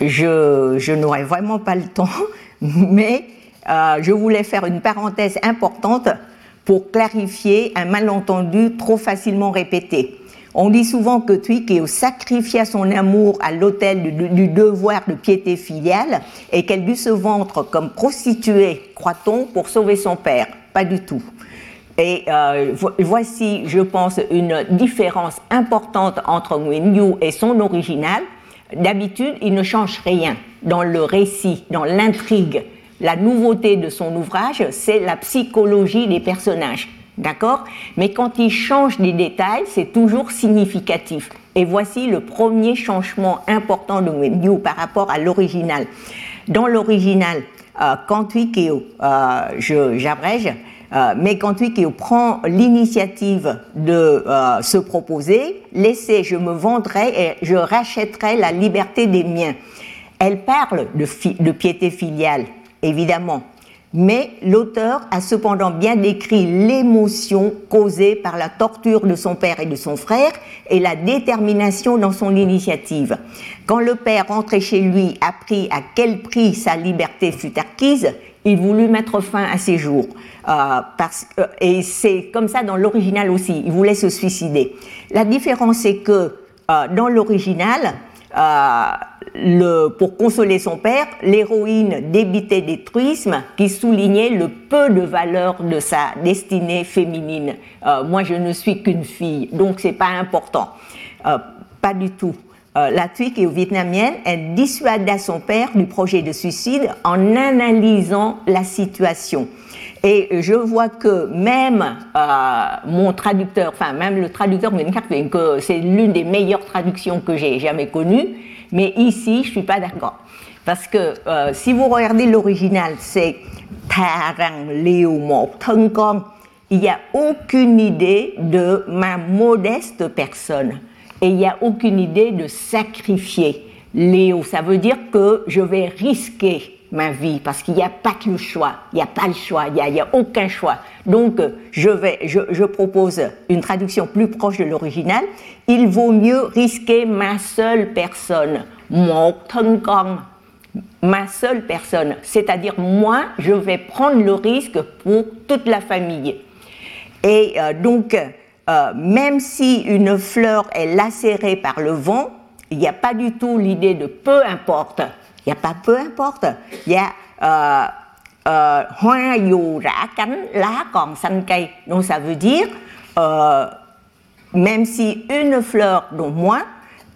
je, je n'aurais vraiment pas le temps, mais euh, je voulais faire une parenthèse importante pour clarifier un malentendu trop facilement répété. On dit souvent que Twikeo sacrifia son amour à l'autel du, devoir de piété filiale et qu'elle dut se vendre comme prostituée, croit-on, pour sauver son père. Pas du tout. Et euh, voici, je pense, une différence importante entre Nguyen Yu et son original. D'habitude, il ne change rien dans le récit, dans l'intrigue. La nouveauté de son ouvrage, c'est la psychologie des personnages. D'accord? Mais quand il change des détails, c'est toujours significatif. Et voici le premier changement important de Wenyu par rapport à l'original. Dans l'original, euh, euh, j'abrège, euh, mais quand Wikio prend l'initiative de euh, se proposer, laissez, je me vendrai et je rachèterai la liberté des miens. Elle parle de piété filiale, évidemment, mais l'auteur a cependant bien décrit l'émotion causée par la torture de son père et de son frère et la détermination dans son initiative. Quand le père rentrait chez lui, apprit à quel prix sa liberté fut acquise, il voulut mettre fin à ses jours. Euh, parce, et c'est comme ça dans l'original aussi, il voulait se suicider. La différence c'est que euh, dans l'original, le, pour consoler son père, l'héroïne débitait des truismes qui soulignaient le peu de valeur de sa destinée féminine. Euh, moi, je ne suis qu'une fille, donc c'est pas important. Euh, pas du tout. Euh, la est vietnamienne, elle dissuada son père du projet de suicide en analysant la situation. Et je vois que même euh, mon traducteur, enfin même le traducteur que c'est l'une des meilleures traductions que j'ai jamais connues, mais ici, je suis pas d'accord. Parce que euh, si vous regardez l'original, c'est Tarang Liu Il n'y a aucune idée de ma modeste personne. Et il n'y a aucune idée de sacrifier. Léo, ça veut dire que je vais risquer ma vie parce qu'il n'y a pas le choix, il n'y a pas le choix, il n'y a, aucun choix. Donc je, vais, je, je propose une traduction plus proche de l'original. Il vaut mieux risquer ma seule personne, mon ma seule personne, c'est-à-dire moi, je vais prendre le risque pour toute la famille. Et euh, donc, euh, même si une fleur est lacérée par le vent, il n'y a pas du tout l'idée de peu importe il n'y a pas peu importe. Il y a euh, euh. Donc ça veut dire, même si une fleur, dont moi,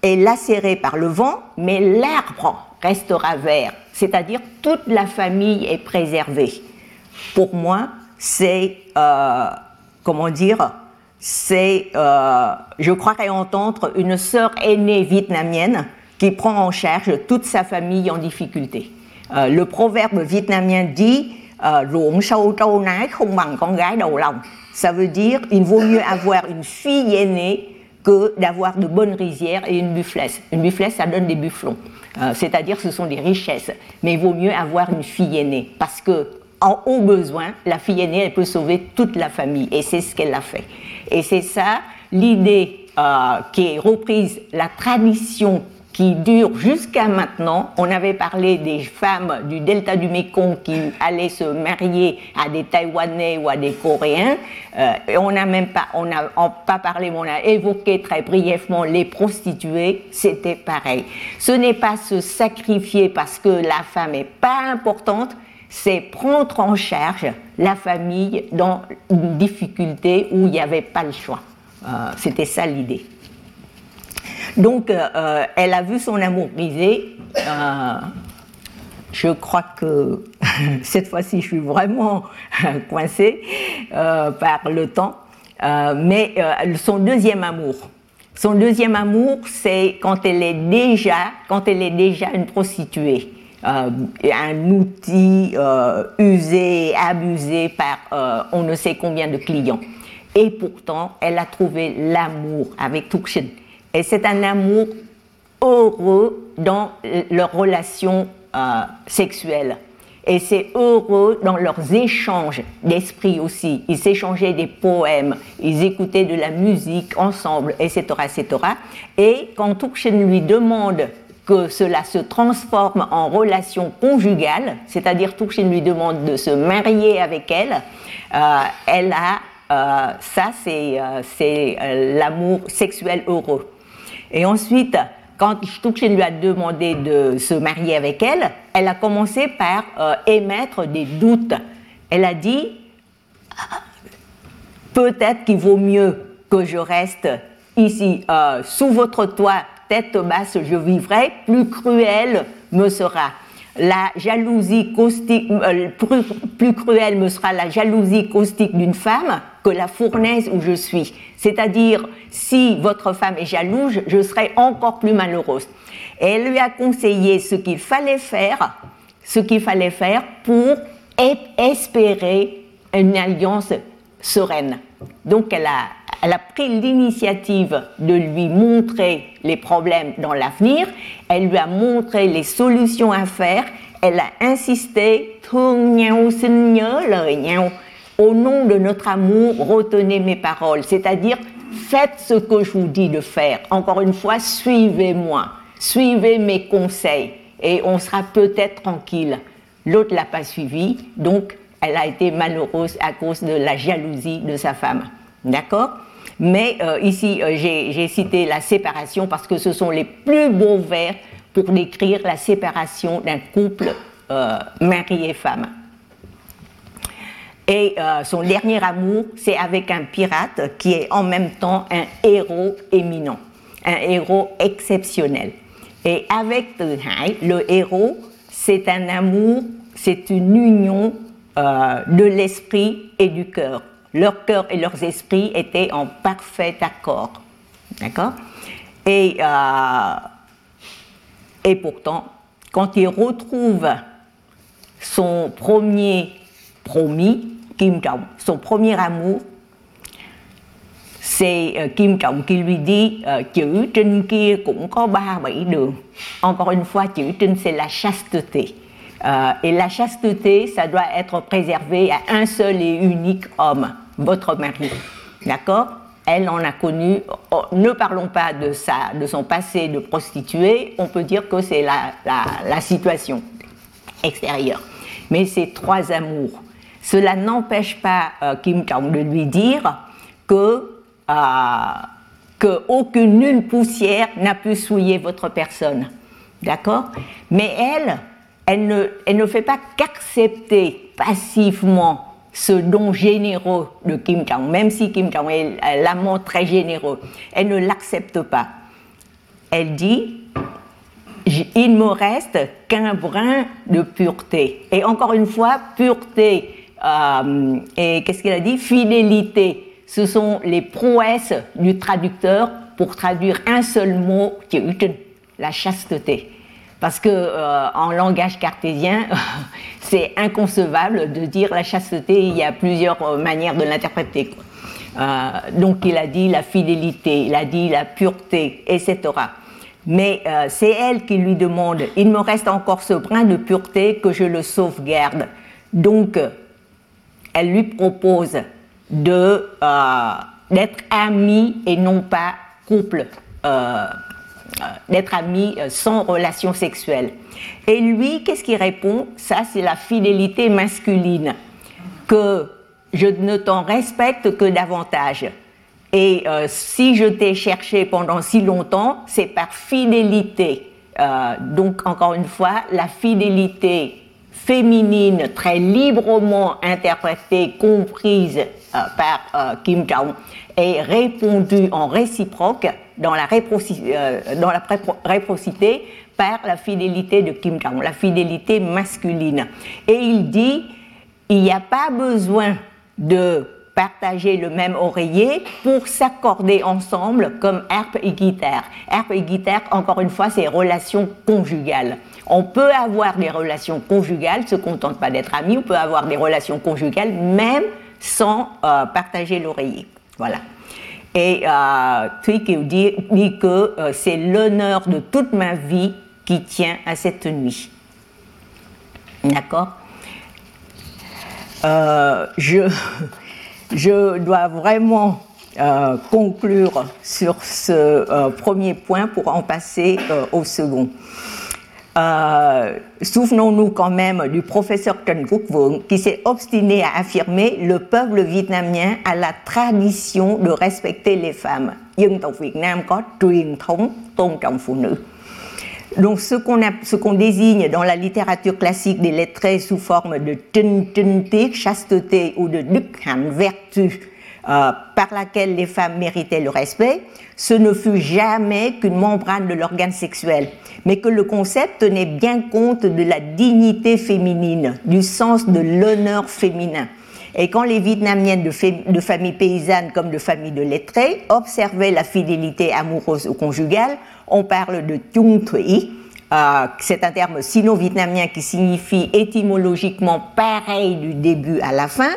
est lacérée par le vent, mais l'arbre restera vert. C'est-à-dire toute la famille est préservée. Pour moi, c'est, euh, comment dire, c'est, euh, je croirais entendre une sœur aînée vietnamienne qui prend en charge toute sa famille en difficulté. Euh, le proverbe vietnamien dit euh, Ça veut dire il vaut mieux avoir une fille aînée que d'avoir de bonnes rizières et une bufflesse. Une bufflesse, ça donne des bufflons. Euh, c'est-à-dire ce sont des richesses. Mais il vaut mieux avoir une fille aînée parce que en haut besoin, la fille aînée, elle peut sauver toute la famille. Et c'est ce qu'elle a fait. Et c'est ça l'idée qui est reprise, la tradition qui dure jusqu'à maintenant. On avait parlé des femmes du delta du Mekong qui allaient se marier à des Taïwanais ou à des Coréens. Euh, et on n'a même pas, on n'a pas parlé, mais on a évoqué très brièvement les prostituées. C'était pareil. Ce n'est pas se sacrifier parce que la femme est pas importante, c'est prendre en charge la famille dans une difficulté où il n'y avait pas le choix. Euh, c'était ça l'idée. Donc, euh, euh, elle a vu son amour brisé. Euh, je crois que cette fois-ci, je suis vraiment coincée par le temps. mais son deuxième amour, son deuxième amour, c'est quand elle est déjà, quand elle est déjà une prostituée. un outil usé, abusé par on ne sait combien de clients. Et pourtant, elle a trouvé l'amour avec Tukshin. Et c'est un amour heureux dans leurs relations euh, sexuelles. Et c'est heureux dans leurs échanges d'esprit aussi. Ils s'échangeaient des poèmes, ils écoutaient de la musique ensemble, etc. Et quand Tukshen lui demande que cela se transforme en relation conjugale, c'est-à-dire Tukshin lui demande de se marier avec elle, euh, elle a ça c'est l'amour sexuel heureux. Et ensuite, quand Stuckchen lui a demandé de se marier avec elle, elle a commencé par émettre des doutes. Elle a dit, peut-être qu'il vaut mieux que je reste ici sous votre toit tête basse je vivrai, plus cruelle me sera. La jalousie caustique, euh, plus, cruelle me sera la jalousie caustique d'une femme que la fournaise où je suis. C'est-à-dire, si votre femme est jalouse, je serai encore plus malheureuse. Elle lui a conseillé ce qu'il fallait faire, ce qu'il fallait faire pour espérer une alliance sereine. Donc elle a elle a pris l'initiative de lui montrer les problèmes dans l'avenir, elle lui a montré les solutions à faire, elle a insisté, au nom de notre amour, retenez mes paroles, c'est-à-dire faites ce que je vous dis de faire. Encore une fois, suivez-moi, suivez mes conseils et on sera peut-être tranquille. L'autre l'a pas suivi, donc elle a été malheureuse à cause de la jalousie de sa femme. D'accord? Mais euh, ici, euh, j'ai cité la séparation parce que ce sont les plus beaux vers pour décrire la séparation d'un couple euh, mari et femme. Et son dernier amour, c'est avec un pirate qui est en même temps un héros éminent, un héros exceptionnel. Et avec le héros, c'est un amour, c'est une union de l'esprit et du cœur leur cœur et leurs esprits étaient en parfait accord. D'accord? Et, euh, et pourtant, quand il retrouve son premier promis, Kim Jong, son premier amour, c'est euh, Kim Trọng qui lui dit uh, chữ trinh kia cũng có ba bảy đường. Encore une fois, chữ c'est la chasteté. Euh, et la chasteté, ça doit être préservé à un seul et unique homme, votre mari. D'accord? Elle en a connu. Oh, ne parlons pas de, sa, de son passé de prostituée, on peut dire que c'est la, la, situation extérieure. Mais c'est trois amours. Cela n'empêche pas euh, Kim Jong de lui dire que, euh, que aucune nulle poussière n'a pu souiller votre personne. D'accord? Mais elle, elle ne, fait pas qu'accepter passivement ce don généreux de Kim Jong, même si Kim Jong est l'amant très généreux, elle ne l'accepte pas. Elle dit il me reste qu'un brin de pureté. Et encore une fois, pureté euh, et qu'est-ce qu'elle a dit? Fidélité. Ce sont les prouesses du traducteur pour traduire un seul mot, la chasteté. Parce que euh, en langage cartésien, c'est inconcevable de dire la chasteté. Il y a plusieurs euh, manières de l'interpréter. Euh, donc il a dit la fidélité, il a dit la pureté, etc. Mais c'est elle qui lui demande, il me reste encore ce brin de pureté que je le sauvegarde. Donc elle lui propose de d'être amie et non pas couple. Euh, d'être amis euh, sans relation sexuelle. Et lui, qu'est-ce qu'il répond? Ça, c'est la fidélité masculine, que je ne t'en respecte que davantage. Et euh, si je t'ai cherché pendant si longtemps, c'est par fidélité. donc, encore une fois, la fidélité féminine, très librement interprétée, comprise par Kim Jong, est répondue en réciproque dans la, euh, réprocité par la fidélité de Kim Jong, la fidélité masculine. Et il dit, il n'y a pas besoin de partager le même oreiller pour s'accorder ensemble comme harpe et guitare. Harpe et guitare, encore une fois, c'est relations conjugales. On peut avoir des relations conjugales, se contente pas d'être amis, on peut avoir des relations conjugales même sans euh, partager l'oreiller. Voilà. Et euh, dit, dit que euh, c'est l'honneur de toute ma vie qui tient à cette nuit. D'accord? Euh, je, je dois vraiment euh, conclure sur ce premier point pour en passer au second. Euh, souvenons-nous quand même du professeur Trần Quốc qui s'est obstiné à affirmer le peuple vietnamien a la tradition de respecter les femmes. Dân tộc Việt Nam có truyền thống tôn trọng phụ nữ. Donc ce qu'on qu désigne dans la littérature classique des lettrés sous forme de trinh chasteté ou de đức hạnh, vertu, euh, par laquelle les femmes méritaient le respect, ce ne fut jamais qu'une membrane de l'organe sexuel, mais que le concept tenait bien compte de la dignité féminine, du sens de l'honneur féminin. Et quand les Vietnamiennes de, de familles paysannes comme de familles de lettrés observaient la fidélité amoureuse ou conjugale, on parle de Tung Thuy. Euh, c'est un terme sino-vietnamien qui signifie étymologiquement pareil du début à la fin,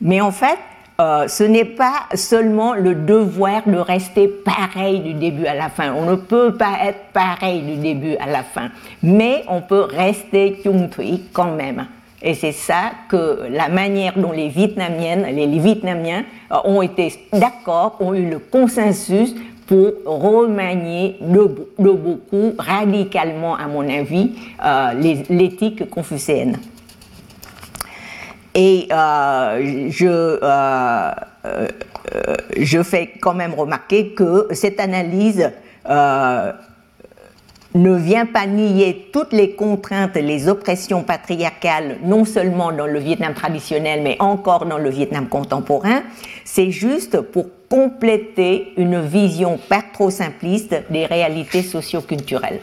mais en fait, euh, ce n'est pas seulement le devoir de rester pareil du début à la fin. On ne peut pas être pareil du début à la fin, mais on peut rester Chung Thuy quand même. Et c'est ça que la manière dont les Vietnamiennes, Vietnamiens euh, ont été d'accord, ont eu le consensus pour remanier de, beaucoup, radicalement à mon avis, euh, l'éthique confucéenne. Et euh, je, euh, euh, je fais quand même remarquer que cette analyse ne vient pas nier toutes les contraintes, les oppressions patriarcales, non seulement dans le Vietnam traditionnel, mais encore dans le Vietnam contemporain. C'est juste pour compléter une vision pas trop simpliste des réalités socioculturelles.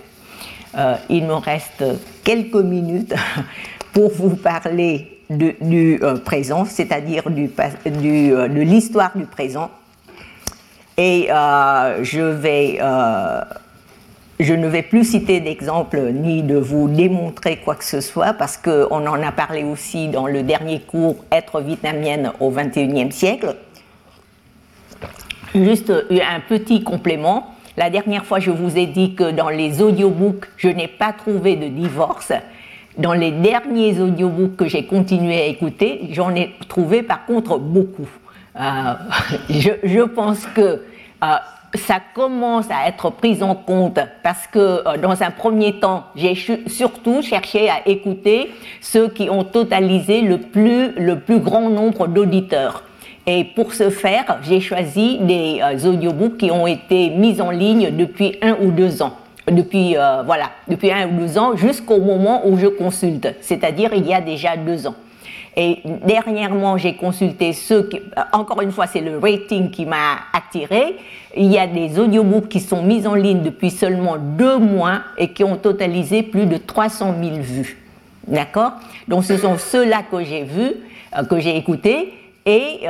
Il me reste quelques minutes pour vous parler du euh, présent, c'est-à-dire euh, de l'histoire du présent. Et euh, je, ne vais plus citer d'exemples ni de vous démontrer quoi que ce soit, parce qu'on en a parlé aussi dans le dernier cours Être vietnamienne au XXIe siècle. Juste un petit complément. La dernière fois, je vous ai dit que dans les audiobooks, je n'ai pas trouvé de divorce. Dans les derniers audiobooks que j'ai continué à écouter, j'en ai trouvé par contre beaucoup. Euh, je, pense que euh, ça commence à être pris en compte parce que euh, dans un premier temps, j'ai surtout cherché à écouter ceux qui ont totalisé le plus, le plus grand nombre d'auditeurs. Et pour ce faire, j'ai choisi des audiobooks qui ont été mis en ligne depuis un ou deux ans depuis, euh, voilà, depuis un ou deux ans jusqu'au moment où je consulte, c'est-à-dire il y a déjà deux ans. Et dernièrement, j'ai consulté ceux qui, euh, encore une fois, c'est le rating qui m'a attiré. Il y a des audiobooks qui sont mis en ligne depuis seulement deux mois et qui ont totalisé plus de 300 000 vues. D'accord? Donc ce sont ceux-là que j'ai vus, euh, que j'ai écoutés. Et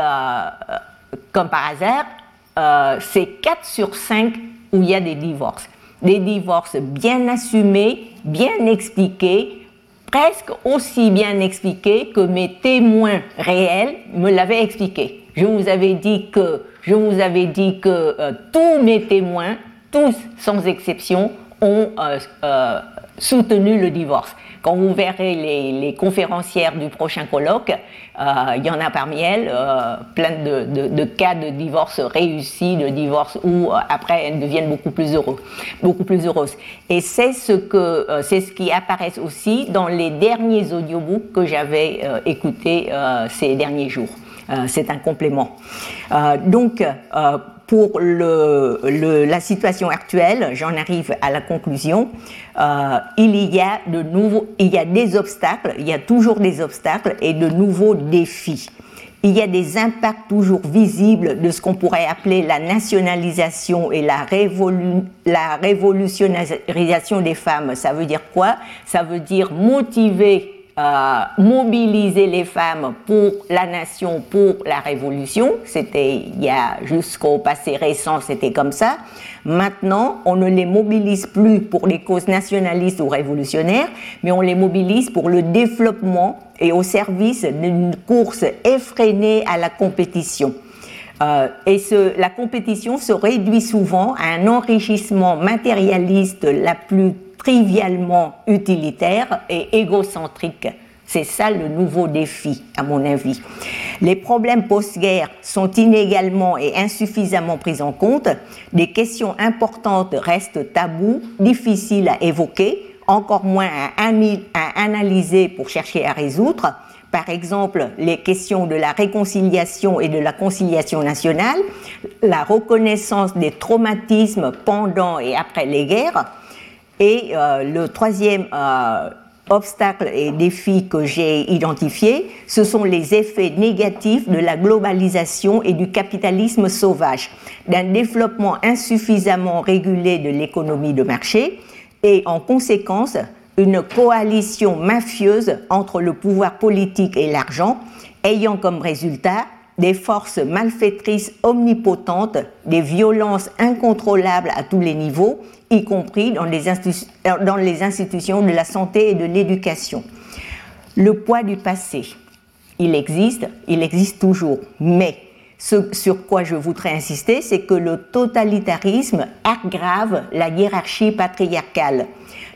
comme par hasard, c'est 4 sur 5 où il y a des divorces des divorces bien assumés, bien expliqués, presque aussi bien expliqués que mes témoins réels me l'avaient expliqué. Je vous avais dit que, je vous avais dit que euh, tous mes témoins, tous sans exception, ont euh, euh, soutenu le divorce. Quand vous verrez les, conférencières du prochain colloque, euh, il y en a parmi elles euh, plein de, cas de divorce réussis, de divorce où euh, après elles deviennent beaucoup plus heureux, beaucoup plus heureuses. Et c'est ce que c'est ce qui apparaît aussi dans les derniers audiobooks que j'avais écoutés ces derniers jours. c'est un complément. donc pour le, la situation actuelle, j'en arrive à la conclusion, euh, il, y a de nouveaux, il y a des obstacles, il y a toujours des obstacles et de nouveaux défis. Il y a des impacts toujours visibles de ce qu'on pourrait appeler la nationalisation et la, révolu la des femmes. Ça veut dire quoi? Ça veut dire motiver euh, mobiliser les femmes pour la nation, pour la révolution. C'était il y a jusqu'au passé récent, c'était comme ça. Maintenant, on ne les mobilise plus pour les causes nationalistes ou révolutionnaires, mais on les mobilise pour le développement et au service d'une course effrénée à la compétition. Euh, et la compétition se réduit souvent à un enrichissement matérialiste la plus trivialement utilitaire et égocentrique. C'est ça le nouveau défi, à mon avis. Les problèmes post-guerre sont inégalement et insuffisamment pris en compte. Des questions importantes restent tabous, difficiles à évoquer. encore moins à analyser pour chercher à résoudre. Par exemple, les questions de la réconciliation et de la conciliation nationale, la reconnaissance des traumatismes pendant et après les guerres, et euh, le troisième euh, obstacle et défi que j'ai identifié, ce sont les effets négatifs de la globalisation et du capitalisme sauvage, d'un développement insuffisamment régulé de l'économie de marché et en conséquence une coalition mafieuse entre le pouvoir politique et l'argent, ayant comme résultat des forces malfaitrices omnipotentes, des violences incontrôlables à tous les niveaux, y compris dans les, dans les institutions de la santé et de l'éducation. Le poids du passé, il existe, il existe toujours, mais ce sur quoi je voudrais insister, c'est que le totalitarisme aggrave la hiérarchie patriarcale.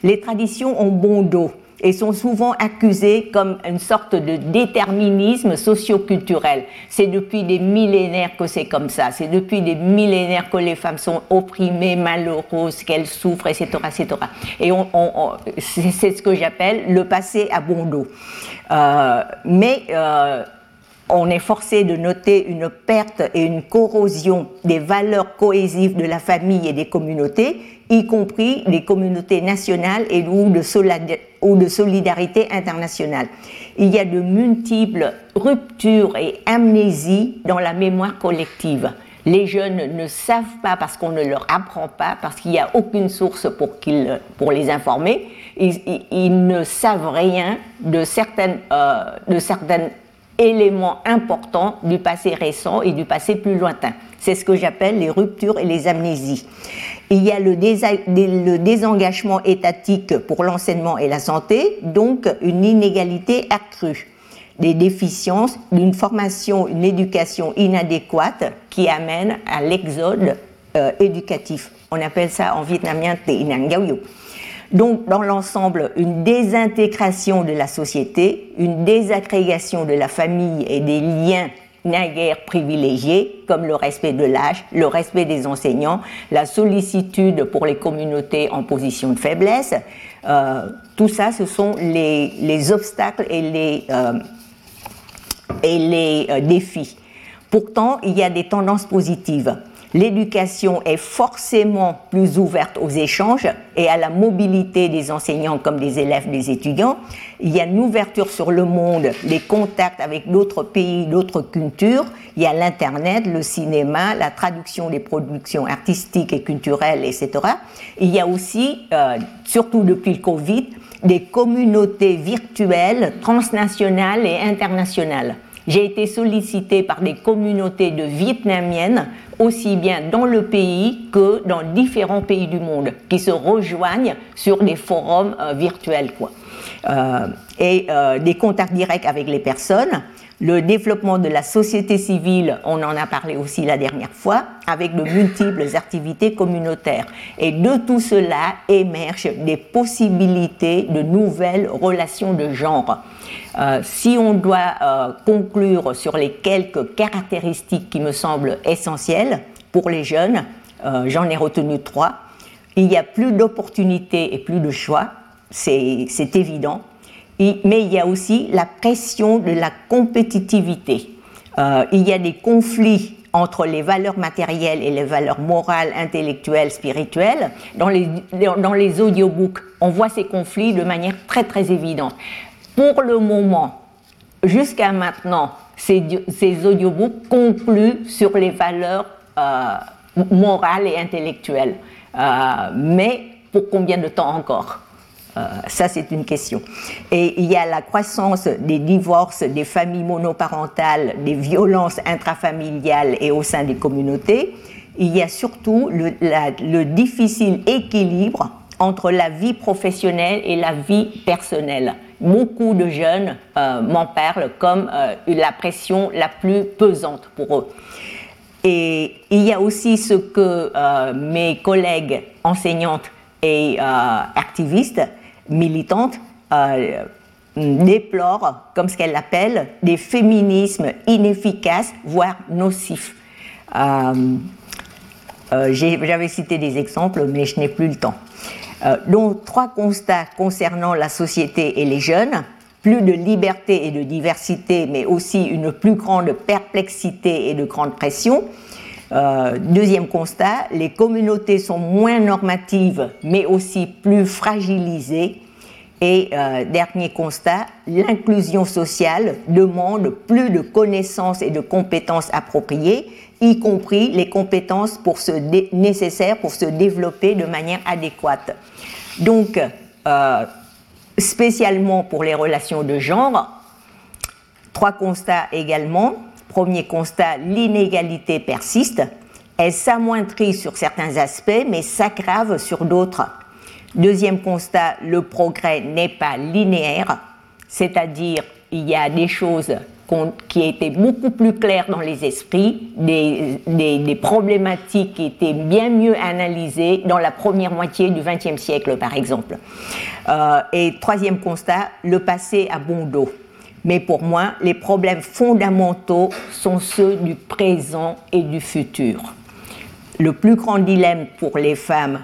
Les traditions ont bon dos et sont souvent accusées comme une sorte de déterminisme socioculturel. C'est depuis des millénaires que c'est comme ça. C'est depuis des millénaires que les femmes sont opprimées, malheureuses, qu'elles souffrent, etc.. Et on, c'est ce que j'appelle le passé à bon dos. Euh, mais euh, on est forcé de noter une perte et une corrosion des valeurs cohésives de la famille et des communautés, y compris les communautés nationales et ou de, solidarité internationale. Il y a de multiples ruptures et amnésies dans la mémoire collective. Les jeunes ne savent pas parce qu'on ne leur apprend pas, parce qu'il n'y a aucune source pour, pour les informer. Ils, ne savent rien de certaines, euh, de certaines éléments importants du passé récent et du passé plus lointain. C'est ce que j'appelle les ruptures et les amnésies. Il y a le, désengagement étatique pour l'enseignement et la santé, donc une inégalité accrue, des déficiences, d'une formation, une éducation inadéquate qui amène à l'exode euh, éducatif. On appelle ça en vietnamien donc, dans l'ensemble, une désintégration de la société, une désagrégation de la famille et des liens naguère privilégiés, comme le respect de l'âge, le respect des enseignants, la sollicitude pour les communautés en position de faiblesse. Euh, tout ça, ce sont les, obstacles et les, euh, et les euh, défis. Pourtant, il y a des tendances positives l'éducation est forcément plus ouverte aux échanges et à la mobilité des enseignants comme des élèves, des étudiants. Il y a une ouverture sur le monde, les contacts avec d'autres pays, d'autres cultures. Il y a l'Internet, le cinéma, la traduction des productions artistiques et culturelles, etc. Il y a aussi, euh, surtout depuis le Covid, des communautés virtuelles, transnationales et internationales. J'ai été sollicitée par des communautés de Vietnamiennes, aussi bien dans le pays que dans différents pays du monde, qui se rejoignent sur des forums euh, virtuels. Quoi. Euh, et euh, des contacts directs avec les personnes, le développement de la société civile, on en a parlé aussi la dernière fois, avec de multiples activités communautaires. Et de tout cela émergent des possibilités de nouvelles relations de genre. Euh, si on doit euh, conclure sur les quelques caractéristiques qui me semblent essentielles pour les jeunes, euh, j'en ai retenu trois. Il y a plus d'opportunités et plus de choix, c'est évident, mais il y a aussi la pression de la compétitivité. il y a des conflits entre les valeurs matérielles et les valeurs morales, intellectuelles, spirituelles. Dans les, dans les audiobooks, on voit ces conflits de manière très très évidente. Pour le moment, jusqu'à maintenant, ces, ces, audiobooks concluent sur les valeurs euh, morales et intellectuelles. Euh, mais pour combien de temps encore? Euh, ça, c'est une question. Et il y a la croissance des divorces, des familles monoparentales, des violences intrafamiliales et au sein des communautés. Il y a surtout le, le difficile équilibre entre la vie professionnelle et la vie personnelle beaucoup de jeunes euh, m'en parlent comme euh, la pression la plus pesante pour eux. Et il y a aussi ce que mes collègues enseignantes et activistes, militantes, déplorent, comme ce qu'elles appellent, des féminismes inefficaces, voire nocifs. J'avais cité des exemples, mais je n'ai plus le temps. dont trois constats concernant la société et les jeunes plus de liberté et de diversité, mais aussi une plus grande perplexité et de grande pression. Euh, deuxième constat, les communautés sont moins normatives, mais aussi plus fragilisées. Et euh, dernier constat, l'inclusion sociale demande plus de connaissances et de compétences appropriées, y compris les compétences nécessaires pour se développer de manière adéquate. Donc, euh, spécialement pour les relations de genre. Trois constats également. Premier constat, l'inégalité persiste. Elle s'amoindrit sur certains aspects, mais s'aggrave sur d'autres? Deuxième constat, le progrès n'est pas linéaire, c'est-à-dire il y a des choses qui étaient beaucoup plus claires dans les esprits, des, problématiques qui étaient bien mieux analysées dans la première moitié du XXe siècle, par exemple. Euh, et troisième constat, le passé a bon dos. Mais pour moi, les problèmes fondamentaux sont ceux du présent et du futur. Le plus grand dilemme pour les femmes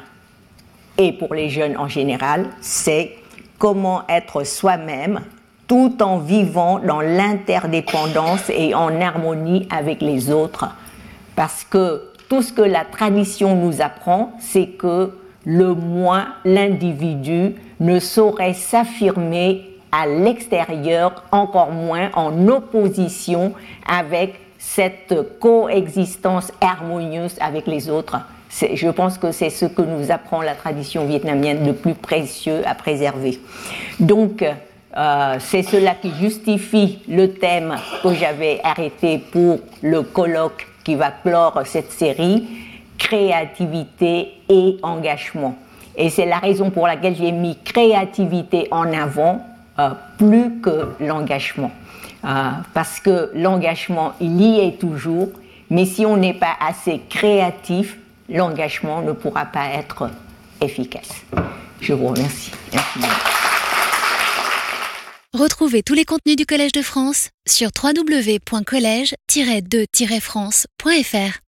et pour les jeunes en général, c'est comment être soi-même tout en vivant dans l'interdépendance et en harmonie avec les autres. Parce que tout ce que la tradition nous apprend, c'est que le moi, l'individu, ne saurait s'affirmer à l'extérieur, encore moins en opposition avec cette coexistence harmonieuse avec les autres. Je pense que c'est ce que nous apprend la tradition vietnamienne de plus précieux à préserver. Donc, euh, c'est cela qui justifie le thème que j'avais arrêté pour le colloque qui va clore cette série, créativité et engagement. Et c'est la raison pour laquelle j'ai mis créativité en avant plus que l'engagement. Euh, parce que l'engagement, il y est toujours, mais si on n'est pas assez créatif, l'engagement ne pourra pas être efficace. Je vous remercie. Merci. Retrouvez tous les contenus du Collège de France sur www.colège-2-france.fr.